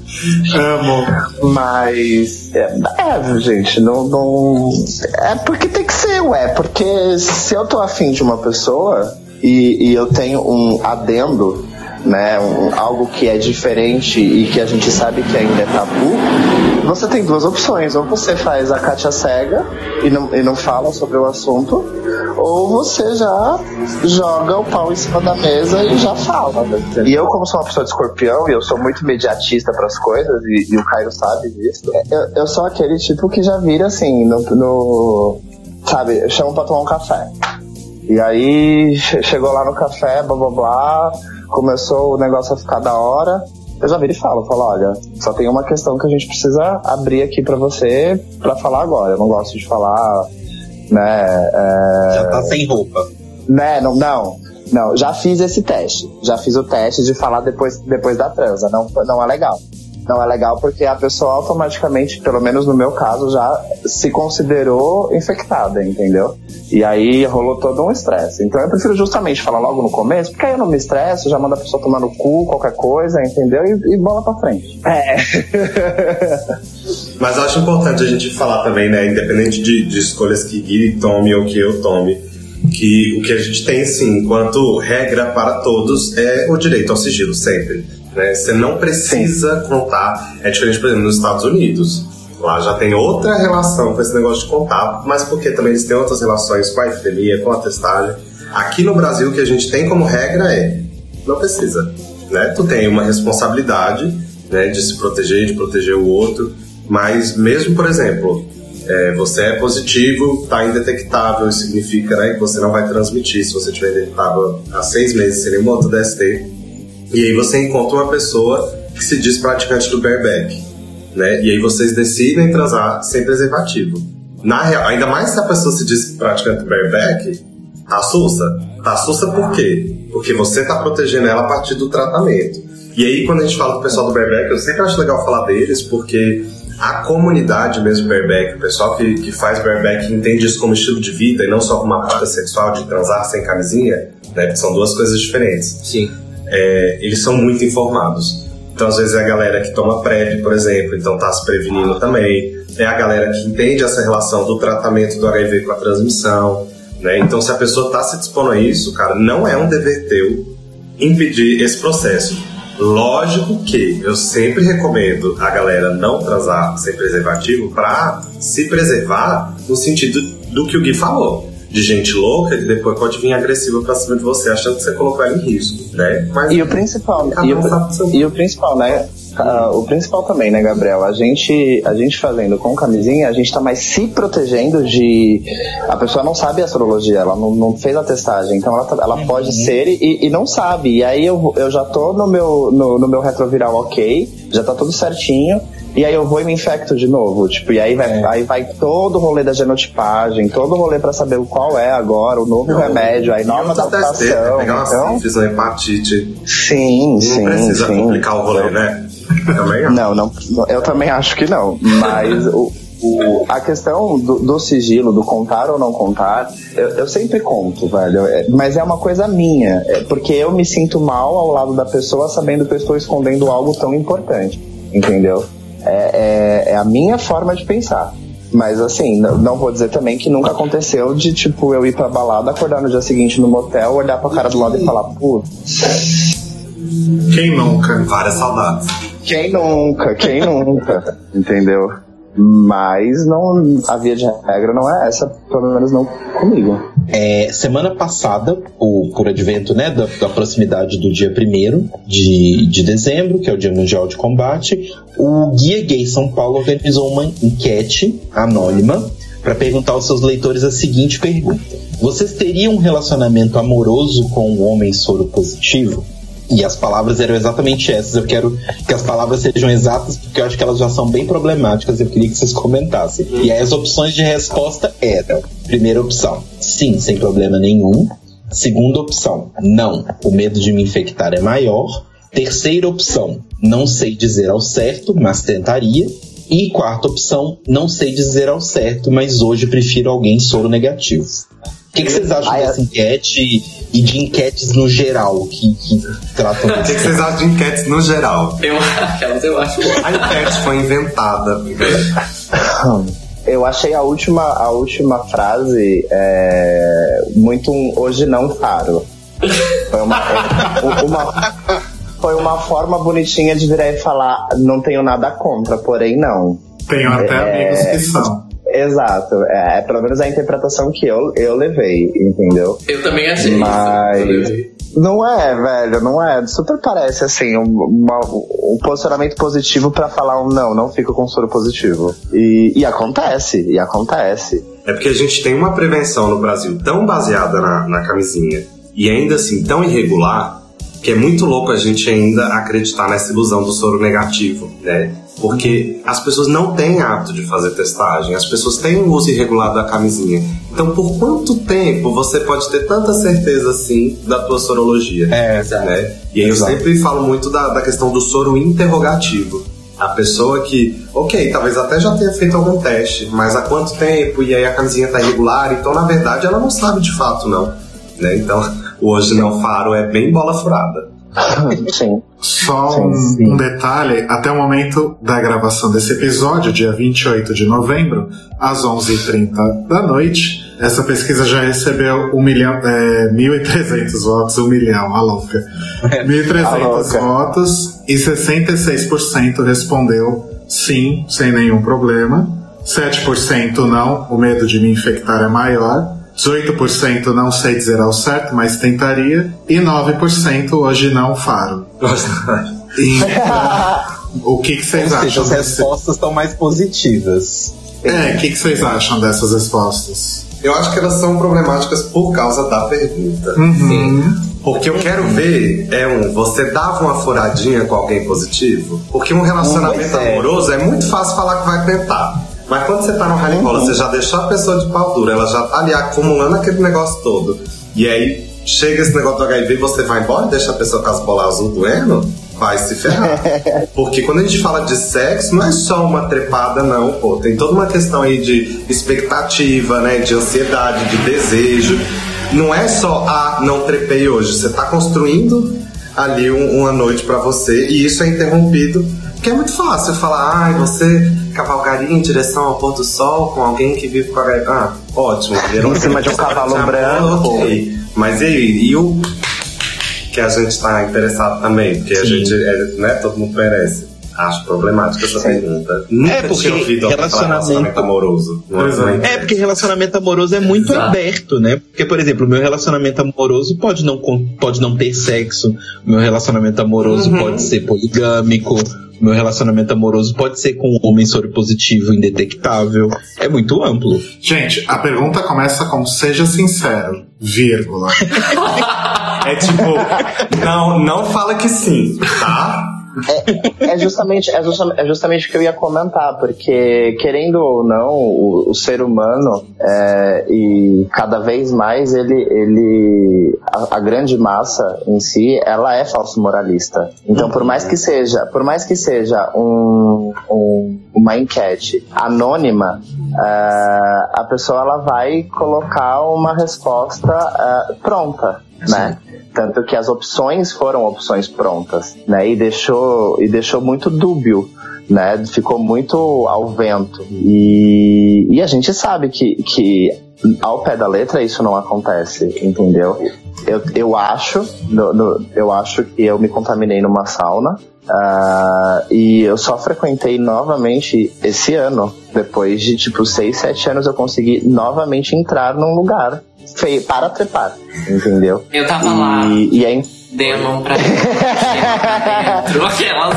Amo. Mas. É, é, gente, não, não. É porque tem que ser, ué. Porque se eu tô afim de uma pessoa e, e eu tenho um adendo né, um- algo que é diferente e que a gente sabe que ainda é tabu, você tem duas opções. Ou você faz a Kátia cega e não, e não fala sobre o assunto, ou você já joga o pau em cima da mesa e já fala. né? E eu, como sou uma pessoa de escorpião e eu sou muito mediatista para as coisas, e, e o Caio sabe disso, eu, eu sou aquele tipo que já vira assim, no. no sabe, chama pra tomar um café. E aí che- chegou lá no café, blá blá blá, começou o negócio a ficar da hora. Eu já viro e falo, falo, olha, só tem uma questão que a gente precisa abrir aqui pra você pra falar agora. Eu não gosto de falar, né? é, Já tá sem roupa. né, não, não, não, já fiz esse teste. Já fiz o teste de falar depois, depois da transa. Não, não é legal. Não é legal porque a pessoa automaticamente, pelo menos no meu caso, já se considerou infectada, entendeu? E aí rolou todo um estresse. Então eu prefiro justamente falar logo no começo, porque aí eu não me estresso, já mando a pessoa tomar no cu, qualquer coisa, entendeu? E, e bola pra frente. É. Mas eu acho importante a gente falar também, né? Independente de, de escolhas que Gui tome ou que eu tome, que o que a gente tem, sim, enquanto regra para todos, é o direito ao sigilo, sempre. Né? Você não precisa contar. É diferente, por exemplo, nos Estados Unidos. Lá já tem outra relação com esse negócio de contar, mas porque também eles têm outras relações com a infidelia, com a testagem. Aqui no Brasil, o que a gente tem como regra é: não precisa. Né? Tu tem uma responsabilidade né, de se proteger, de proteger o outro, mas mesmo, por exemplo, é, você é positivo, está indetectável, significa né, que você não vai transmitir se você tiver indetectável há seis meses sem nenhum outro DST. E aí você encontra uma pessoa que se diz praticante do bareback, né? E aí vocês decidem transar sem preservativo. Na real, ainda mais se a pessoa se diz praticante do bareback, tá sussa. Tá sussa por quê? Porque você tá protegendo ela a partir do tratamento. E aí, quando a gente fala do pessoal do bareback, eu sempre acho legal falar deles, porque a comunidade mesmo bareback, o pessoal que, que faz bareback entende isso como estilo de vida e não só como uma prática sexual de transar sem camisinha, né? São duas coisas diferentes Sim. É, eles são muito informados. Então, às vezes, é a galera que toma PrEP, por exemplo, então tá se prevenindo também. É a galera que entende essa relação do tratamento do HIV com a transmissão. Né? Então, se a pessoa tá se dispondo a isso, cara, não é um dever teu impedir esse processo. Lógico que eu sempre recomendo a galera não transar sem preservativo para se preservar no sentido do que o Gui falou. De gente louca que depois pode vir agressiva pra cima de você, achando que você colocou ela em risco, né? Mas E o principal, e o, seu- e o principal, né? ah, o principal também, né, Gabriel? A gente, a gente fazendo com camisinha, a gente tá mais se protegendo de. A pessoa não sabe a sorologia, ela não, não fez a testagem, então ela, tá- ela pode ser e, e não sabe. E aí eu, eu já tô no meu, no, no meu retroviral ok, já tá tudo certinho. E aí eu vou e me infecto de novo, tipo, e aí vai, aí vai todo o rolê da genotipagem, todo o rolê pra saber qual é agora, o novo remédio, aí nova adaptação. pegar uma Então, sífilis, uma hepatite. sim, Não sim, precisa sim. complicar o rolê, né? Também. Não, não, eu também acho que não. Mas o, o- a questão do, do sigilo, do contar ou não contar, eu, eu sempre conto, velho. É, Mas é uma coisa minha. É porque eu me sinto mal ao lado da pessoa sabendo que eu estou escondendo algo tão importante. Entendeu? É, é- é a minha forma de pensar. Mas assim, não, não vou dizer também que nunca aconteceu de, tipo, eu ir pra balada, acordar no dia seguinte no motel, olhar pra cara do lado e falar, putz, Quem nunca? Várias saudades. quem nunca, quem nunca, entendeu? Mas não, a via de regra não é essa, pelo menos não comigo. É, semana passada, o, por advento né, da, da proximidade do dia 1 de, de dezembro, que é o Dia Mundial de Combate, o Guia Gay São Paulo organizou uma enquete anônima para perguntar aos seus leitores a seguinte pergunta: Vocês teriam um relacionamento amoroso com um homem soro positivo? E as palavras eram exatamente essas. Eu quero que as palavras sejam exatas, porque eu acho que elas já são bem problemáticas. Eu queria que vocês comentassem. E aí as opções de resposta eram: primeira opção, sim, sem problema nenhum. Segunda opção, não, o medo de me infectar é maior. Terceira opção, não sei dizer ao certo, mas tentaria. E quarta opção, não sei dizer ao certo, mas hoje prefiro alguém soro negativo. O que, que vocês acham Ai, dessa enquete e de enquetes no geral que, que tratam O que, vocês acham de enquetes no geral? Eu, aquelas eu acho. A enquete foi inventada. Eu achei a última, a última frase é, muito um hoje não paro. Foi uma, uma, foi uma forma bonitinha de virar e falar: não tenho nada contra, porém não. Tenho até É. amigos que são. Exato, é, é pelo menos a interpretação que eu, eu levei, entendeu? Eu também achei Mas- isso. Não é, velho, não é. Super parece assim, um, uma- um posicionamento positivo pra falar um não, não fico com soro positivo. E, e acontece, e acontece. É porque a gente tem uma prevenção no Brasil tão baseada na, na camisinha e ainda assim tão irregular que é muito louco a gente ainda acreditar nessa ilusão do soro negativo, né? Porque as pessoas não têm hábito de fazer testagem, as pessoas têm um uso irregular da camisinha. Então, por quanto tempo você pode ter tanta certeza assim da tua sorologia? É, né? E aí eu Exato. sempre falo muito da, da questão do soro interrogativo. A pessoa que, ok, talvez até já tenha feito algum teste, mas há quanto tempo? E aí a camisinha tá irregular, então na verdade ela não sabe de fato, não. Né? Então, o hoje não faro é bem bola furada. Sim. Só Sim, um, sim. um detalhe: até o momento da gravação desse episódio, dia 28 de novembro, às 11h30 da noite, essa pesquisa já recebeu 1 milhão, é, 1.300 votos, 1 milhão, a louca. A 1.300 louca. votos e 66% respondeu sim, sem nenhum problema. 7% não, o medo de me infectar é maior. 18% não sei dizer ao certo, mas tentaria. E 9% hoje não faro. Então, o que, que vocês Ou seja, acham as desse... respostas estão mais positivas. É, o que, que vocês acham dessas respostas? Eu acho que elas são problemáticas por causa da pergunta. Uhum. Porque eu quero ver é um, você dava uma furadinha com alguém positivo? Porque um relacionamento é. amoroso é muito fácil falar que vai tentar. Mas quando você tá no rally bola, você já deixou a pessoa de pau dura, ela já tá ali acumulando aquele negócio todo. E aí chega esse negócio do HIV você vai embora e deixa a pessoa com as bolas azul doendo? Vai se ferrar. Porque quando a gente fala de sexo, não é só uma trepada, não, pô. Tem toda uma questão aí de expectativa, né? De ansiedade, de desejo. Não é só, ah, não trepei hoje. Você tá construindo ali um- uma noite pra você e isso é interrompido. Porque é muito fácil falar, ai, você cavalgaria em direção ao pôr do sol com alguém que vive com HIV. Ah, ótimo. Em cima de um cavalo Ah, branco. Ok. Mas e aí? E o que a gente tá interessado também? Porque a Sim. gente, é, né, todo mundo merece. Acho problemática essa pergunta. Nunca É, porque tinha ouvido relacionamento- relacionamento amoroso. é. É, porque relacionamento amoroso é muito Exato. aberto, né? Porque, por exemplo, o meu relacionamento amoroso pode não, pode não ter sexo, o meu relacionamento amoroso Uhum. pode ser poligâmico, meu relacionamento amoroso pode ser com um homem soro positivo indetectável. É muito amplo. Gente, a pergunta começa com seja sincero, vírgula. É tipo, não, não fala que sim, tá? É justamente, é, justa- é justamente o que eu ia comentar, porque querendo ou não, o, o ser humano é, e cada vez mais ele, ele a, a grande massa em si, ela é falso moralista. Então, por mais que seja, por mais que seja um, um- uma enquete anônima, é, a pessoa ela vai colocar uma resposta é, pronta, né? Tanto que as opções foram opções prontas, né? E deixou, e deixou muito dúbio, né? Ficou muito ao vento. E, e a gente sabe que, que ao pé da letra isso não acontece, entendeu? Eu, eu acho, no- no- eu acho que eu me contaminei numa sauna. ah, e eu só frequentei novamente esse ano. Depois de tipo 6, 7 anos eu consegui novamente entrar num lugar feio para trepar, entendeu? Eu tava lá, E, e é, mão pra pra dentro. Aquelas.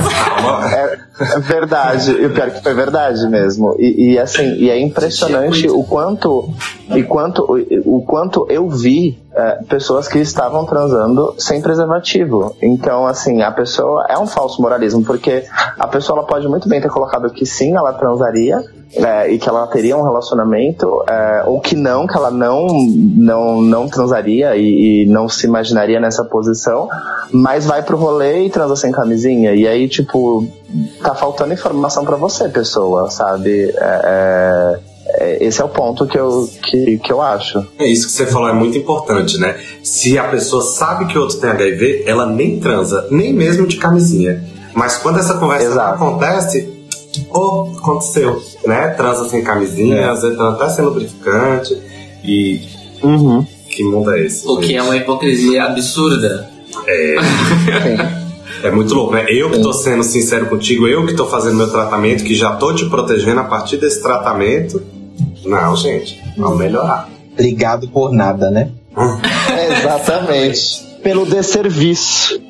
é verdade, e o pior que foi verdade mesmo. E, e, assim, e é impressionante o quanto, e quanto, o, o quanto eu vi é, pessoas que estavam transando sem preservativo. Então, assim, a pessoa é um falso moralismo, porque a pessoa ela pode muito bem ter colocado que sim, ela transaria. É, e que ela teria um relacionamento, é, ou que não, que ela não não, não transaria e, e não se imaginaria nessa posição, mas vai pro rolê e transa sem camisinha. E aí, tipo, tá faltando informação pra você, pessoa, sabe? É, é, é, esse é o ponto que eu, que, que eu acho. É isso que você falou, é muito importante, né? Se a pessoa sabe que o outro tem HIV, ela nem transa, nem mesmo de camisinha. Mas quando essa conversa acontece, oh, aconteceu, né? Transa sem camisinha, É. às vezes transa até sem lubrificante. E que mundo é esse? O que é uma hipocrisia absurda. Sim. É muito louco, né? Eu que tô sendo sincero contigo, eu que tô fazendo meu tratamento, que já tô te protegendo a partir desse tratamento. Não, gente, vamos melhorar. Obrigado por nada, né? Exatamente. Pelo desserviço.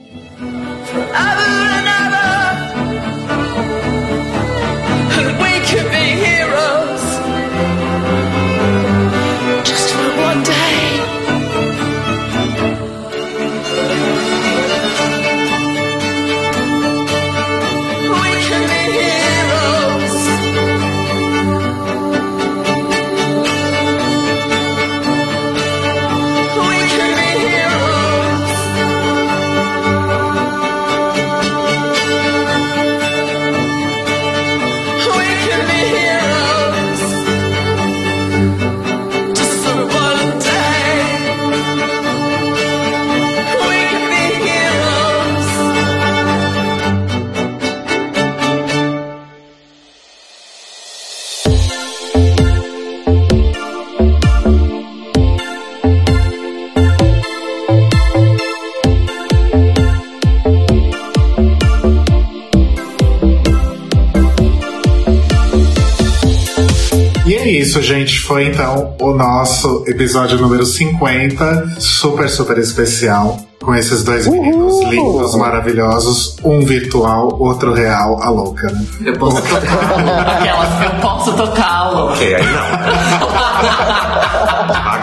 Foi então o nosso episódio número 50, super, super especial. Com esses dois meninos lindos, maravilhosos, um virtual, outro real, a louca, né? Eu posso tocar. Aquelas, eu posso tocá-lo. Ok, aí não.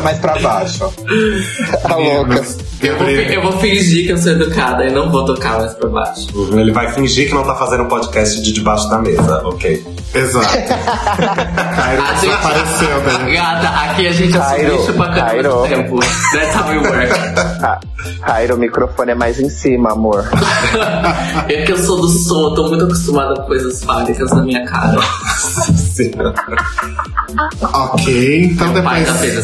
Mais pra baixo. Tá louca. Eu vou, eu vou fingir que eu sou educada e não vou tocar mais pra baixo. Uhum, Ele vai fingir que não tá fazendo um podcast de debaixo da mesa, ok? Exato. Cairo A gente- desapareceu, né? Gata, aqui a gente assume Cairo, isso pra caramba tempo. That's how we work. Ah, Cairo, o microfone é mais em cima, amor. É que eu sou do som, eu tô muito acostumada com coisas fálicas na minha cara. Ok, então Meu pai já fez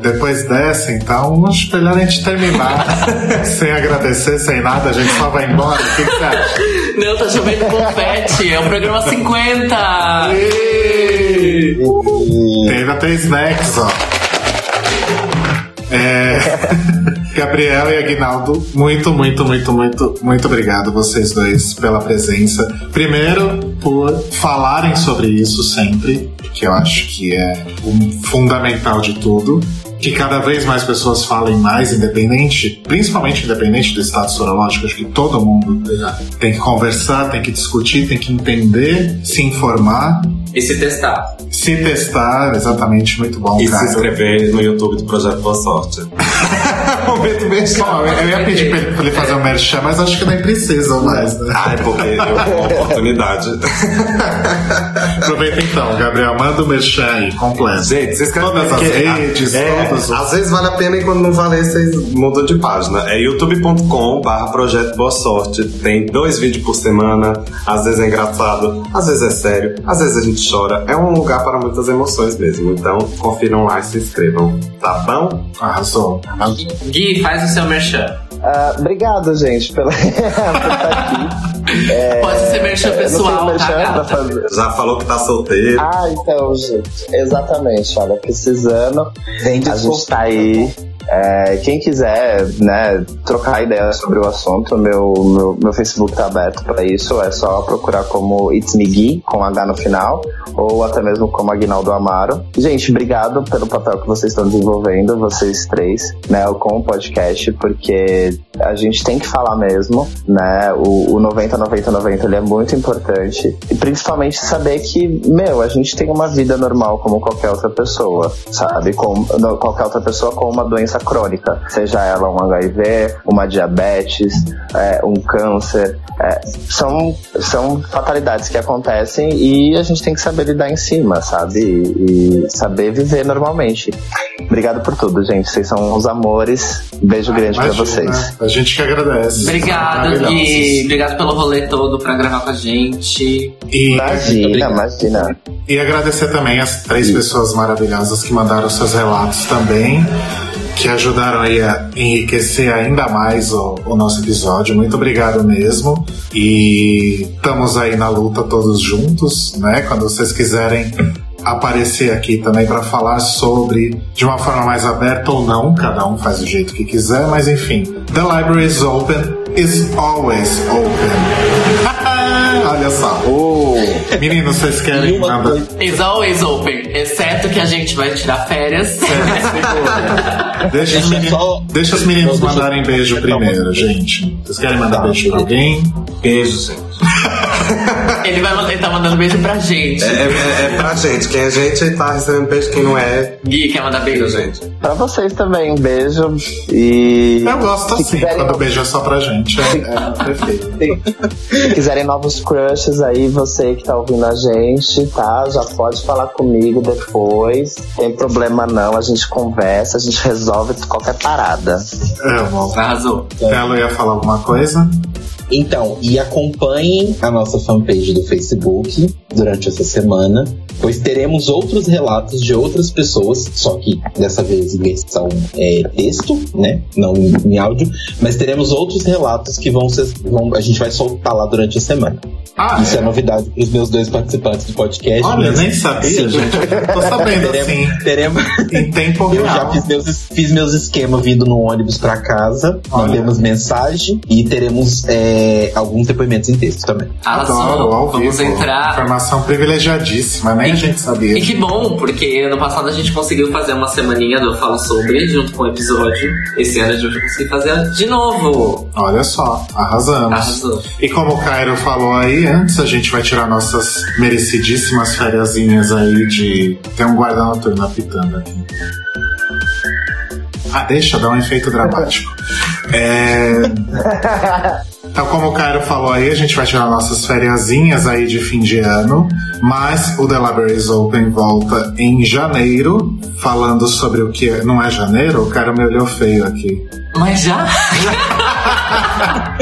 depois, dessa, então, acho melhor a gente terminar sem agradecer, sem nada, a gente só vai embora. O que que você acha? Não, tá chovendo confete, é o programa 50! Teve até snacks, ó. É... Gabriel e Aguinaldo, muito, muito, muito, muito, muito obrigado vocês dois pela presença. Primeiro, por falarem sobre isso sempre, que eu acho que é o fundamental de tudo. Que cada vez mais pessoas falem mais, independente, principalmente independente do estado sorológico. Acho que todo mundo tem que conversar, tem que discutir, tem que entender, se informar E se testar. se testar, exatamente, muito bom, E cara. se inscrever no YouTube do Projeto Boa Sorte. Momento merchan. Bom, eu ia pedir pra ele, pra ele fazer o merchan, mas acho que nem precisa mais, né? Ah, é porque eu tenho uma oportunidade. Aproveita então, Gabriel, manda o merchan aí, completo. Gente, vocês querem Todas as que- redes, é, todos os... Às vezes vale a pena e quando não valer, vocês mudam de página. É youtube.com barra Projeto Boa Sorte. Tem dois vídeos por semana. Às vezes é engraçado, às vezes é sério, às vezes a gente chora. É um lugar para muitas emoções mesmo. Então, confiram lá e se inscrevam. Tá bom? Arrasou. Gui, faz o seu merchan. Ah, obrigado, gente, pela... por estar aqui. É, Pode ser merchan pessoal, merchan tá, gata? fazer. Já falou que tá solteiro. Ah, então, gente. Exatamente. Olha, precisando. Vende A gente tá aí. É, quem quiser, né, trocar ideia sobre o assunto, meu, meu, meu Facebook tá aberto para isso. É só procurar como It's Me Gui, com H no final, ou até mesmo como Aguinaldo Amaro. Gente, obrigado pelo papel que vocês estão desenvolvendo, vocês três, né, com o podcast, porque a gente tem que falar mesmo, né? O, o 90 90 90 ele é muito importante e principalmente saber que, meu, a gente tem uma vida normal como qualquer outra pessoa, sabe? Com qualquer outra pessoa com uma doença crônica, seja ela um HIV, uma diabetes, é, um câncer, é, são são fatalidades que acontecem e a gente tem que saber lidar em cima, sabe? E, e saber viver normalmente. Obrigado por tudo, gente. Vocês são os amores. Beijo grande pra Imagina, vocês. A gente que agradece. Obrigado. Gui. Obrigado pelo rolê todo pra gravar com a gente. E, Imagina, imagina. e agradecer também as três pessoas maravilhosas que mandaram seus relatos também, que ajudaram aí a enriquecer ainda mais o, o nosso episódio. Muito obrigado mesmo. E estamos aí na luta todos juntos, né? Quando vocês quiserem aparecer aqui também para falar sobre de uma forma mais aberta ou não, cada um faz do jeito que quiser, mas enfim. The Library is open is always open. Olha só. Meninos, vocês querem uma mandar. coisa, Is always open, exceto que a gente vai tirar férias. Deixa os, Deixa meni- só- deixa os meninos mandarem beijo primeiro, gente. Vocês querem mandar beijo pra alguém? Beijo, gente. Ele, vai, mandar- ele tá mandando beijo pra gente. É, é, é pra gente. Quem é gente tá recebendo beijo, quem não é, Gui, quer mandar beijo? gente. Pra vocês também, um beijo. E Eu gosto assim, quiserem, quando o beijo é só pra gente. É, é perfeito. se quiserem novos crushes aí, você que tá ouvindo a gente, tá? Já pode falar comigo depois. Tem problema não, a gente conversa, a gente resolve qualquer parada. Amo. Arrasou. Ela ia falar alguma coisa? Então, e acompanhem a nossa fanpage do Facebook durante essa semana, pois teremos outros relatos de outras pessoas, só que dessa vez em versão é, texto, né? Não em, em áudio, mas teremos outros relatos que vão ser. Vão, a gente vai soltar lá durante a semana. Ah, Isso é, é. novidade para os meus dois participantes do podcast. Olha, mas nem sabia, sim, gente. Tô sabendo assim, Teremos, teremos, em tempo eu já real. fiz meus, fiz meus esquemas vindo no ônibus pra casa. Olha. Mandemos mensagem e teremos é, alguns depoimentos em texto também. Arrasou. Adoro, ao Vamos vivo. entrar. Informação privilegiadíssima, nem a gente sabia. E que bom, porque ano passado a gente conseguiu fazer uma semaninha do Fala Sobre junto com o episódio. Esse ano a gente vai conseguir fazer de novo. Olha só, arrasamos. Arrasou. E como o Cairo falou aí antes, a gente vai tirar nossas merecidíssimas fériasinhas aí de. Tem um guarda noturno apitando aqui. Ah, deixa, dá um efeito dramático. É. Então, como o Cairo falou aí, a gente vai tirar nossas fériasinhas aí de fim de ano, mas o The Libraries Open volta em janeiro, falando sobre o que. Não é janeiro? O cara me olhou feio aqui. Mas já?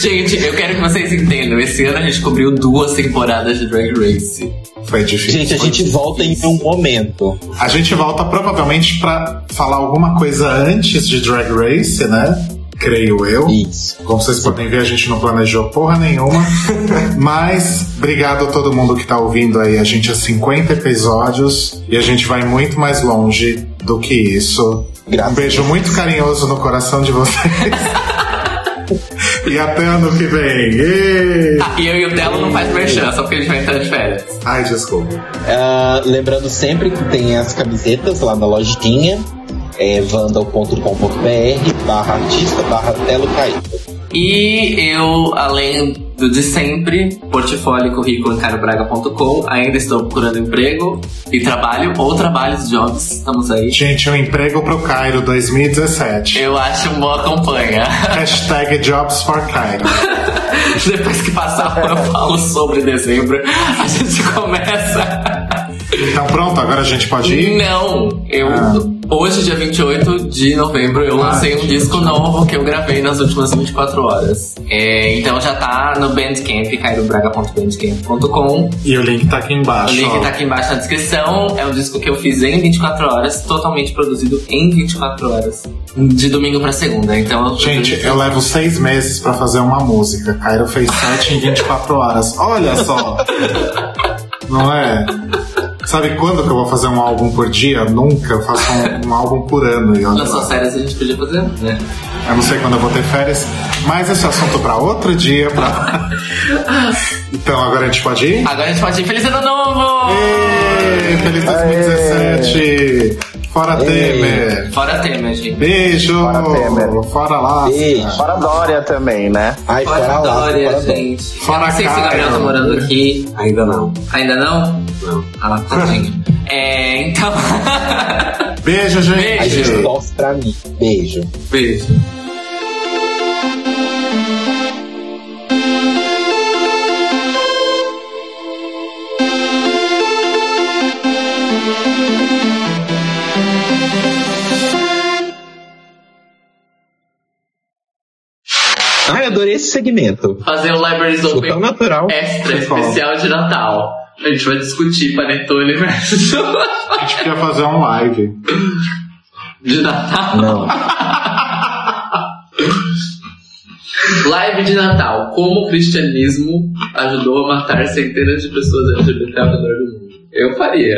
gente, eu quero que vocês entendam. Esse ano a gente cobriu duas temporadas de Drag Race. Foi difícil. Gente, a gente volta em um momento. A gente volta provavelmente pra falar alguma coisa antes de Drag Race, né? Creio eu. Isso. Como vocês podem ver, a gente não planejou porra nenhuma. Mas, obrigado a todo mundo que tá ouvindo aí. A gente é 50 episódios e a gente vai muito mais longe do que isso. Graças um beijo muito carinhoso no coração de vocês. e até ano que vem. Ê! Ah, e eu e o Telo não faz merchan, só porque a gente vai entrar de férias. Ai, desculpa. Ah, lembrando sempre que tem as camisetas lá na lojinha. É vandal.com.br barra artista barra telo caído. E eu, além do de sempre, portfólio e currículo em carobraga.com, ainda estou procurando emprego e trabalho, ou trabalhos, jobs, estamos aí. Gente, um emprego pro Cairo 2017. Eu acho uma boa campanha. Hashtag Jobs for Cairo. Depois que passar eu falo sobre dezembro, a gente começa. Então pronto, agora a gente pode ir? Não, eu. Ah. Hoje, dia 28 de novembro, eu lancei um disco novo que eu gravei nas últimas 24 horas. É, então já tá no Bandcamp, cairobraga.bandcamp.com. E o link tá aqui O embaixo. link ó. tá aqui embaixo na descrição. É um disco que eu fiz em 24 horas, totalmente produzido em 24 horas. De domingo pra segunda. Então, Gente, eu levo seis meses pra fazer uma música. Cairo fez sete em 24 horas. Olha só! Não é? Sabe quando que eu vou fazer um álbum por dia? Nunca. Eu faço um, um álbum por ano. E nas lá. suas férias a gente podia fazer, né? Eu não sei quando eu vou ter férias. Mas esse assunto pra outro dia. Pra... então agora a gente pode ir? Agora a gente pode ir. Feliz ano novo! Ê, Feliz 2017! Fora Temer! Fora Temer, gente. Beijo! Fora Temer. Fora lá! Fora Dória também, né? Ai, Fora fora lá, Dória, fora Dória. gente. Fora eu não sei se o Gabriel tá morando aqui. Ainda não. Ainda não? Não. Tadinho. é, então. Beijo, gente! Beijo. A gente torce pra mim. Beijo. Beijo. Segmento. Fazer o Libraries Open natural. extra especial de Natal. A gente vai discutir Panetone versus A gente queria fazer um live. de Natal. Não. Live de Natal. Como o cristianismo ajudou a matar centenas de pessoas LGBT ao redor do mundo. Eu faria.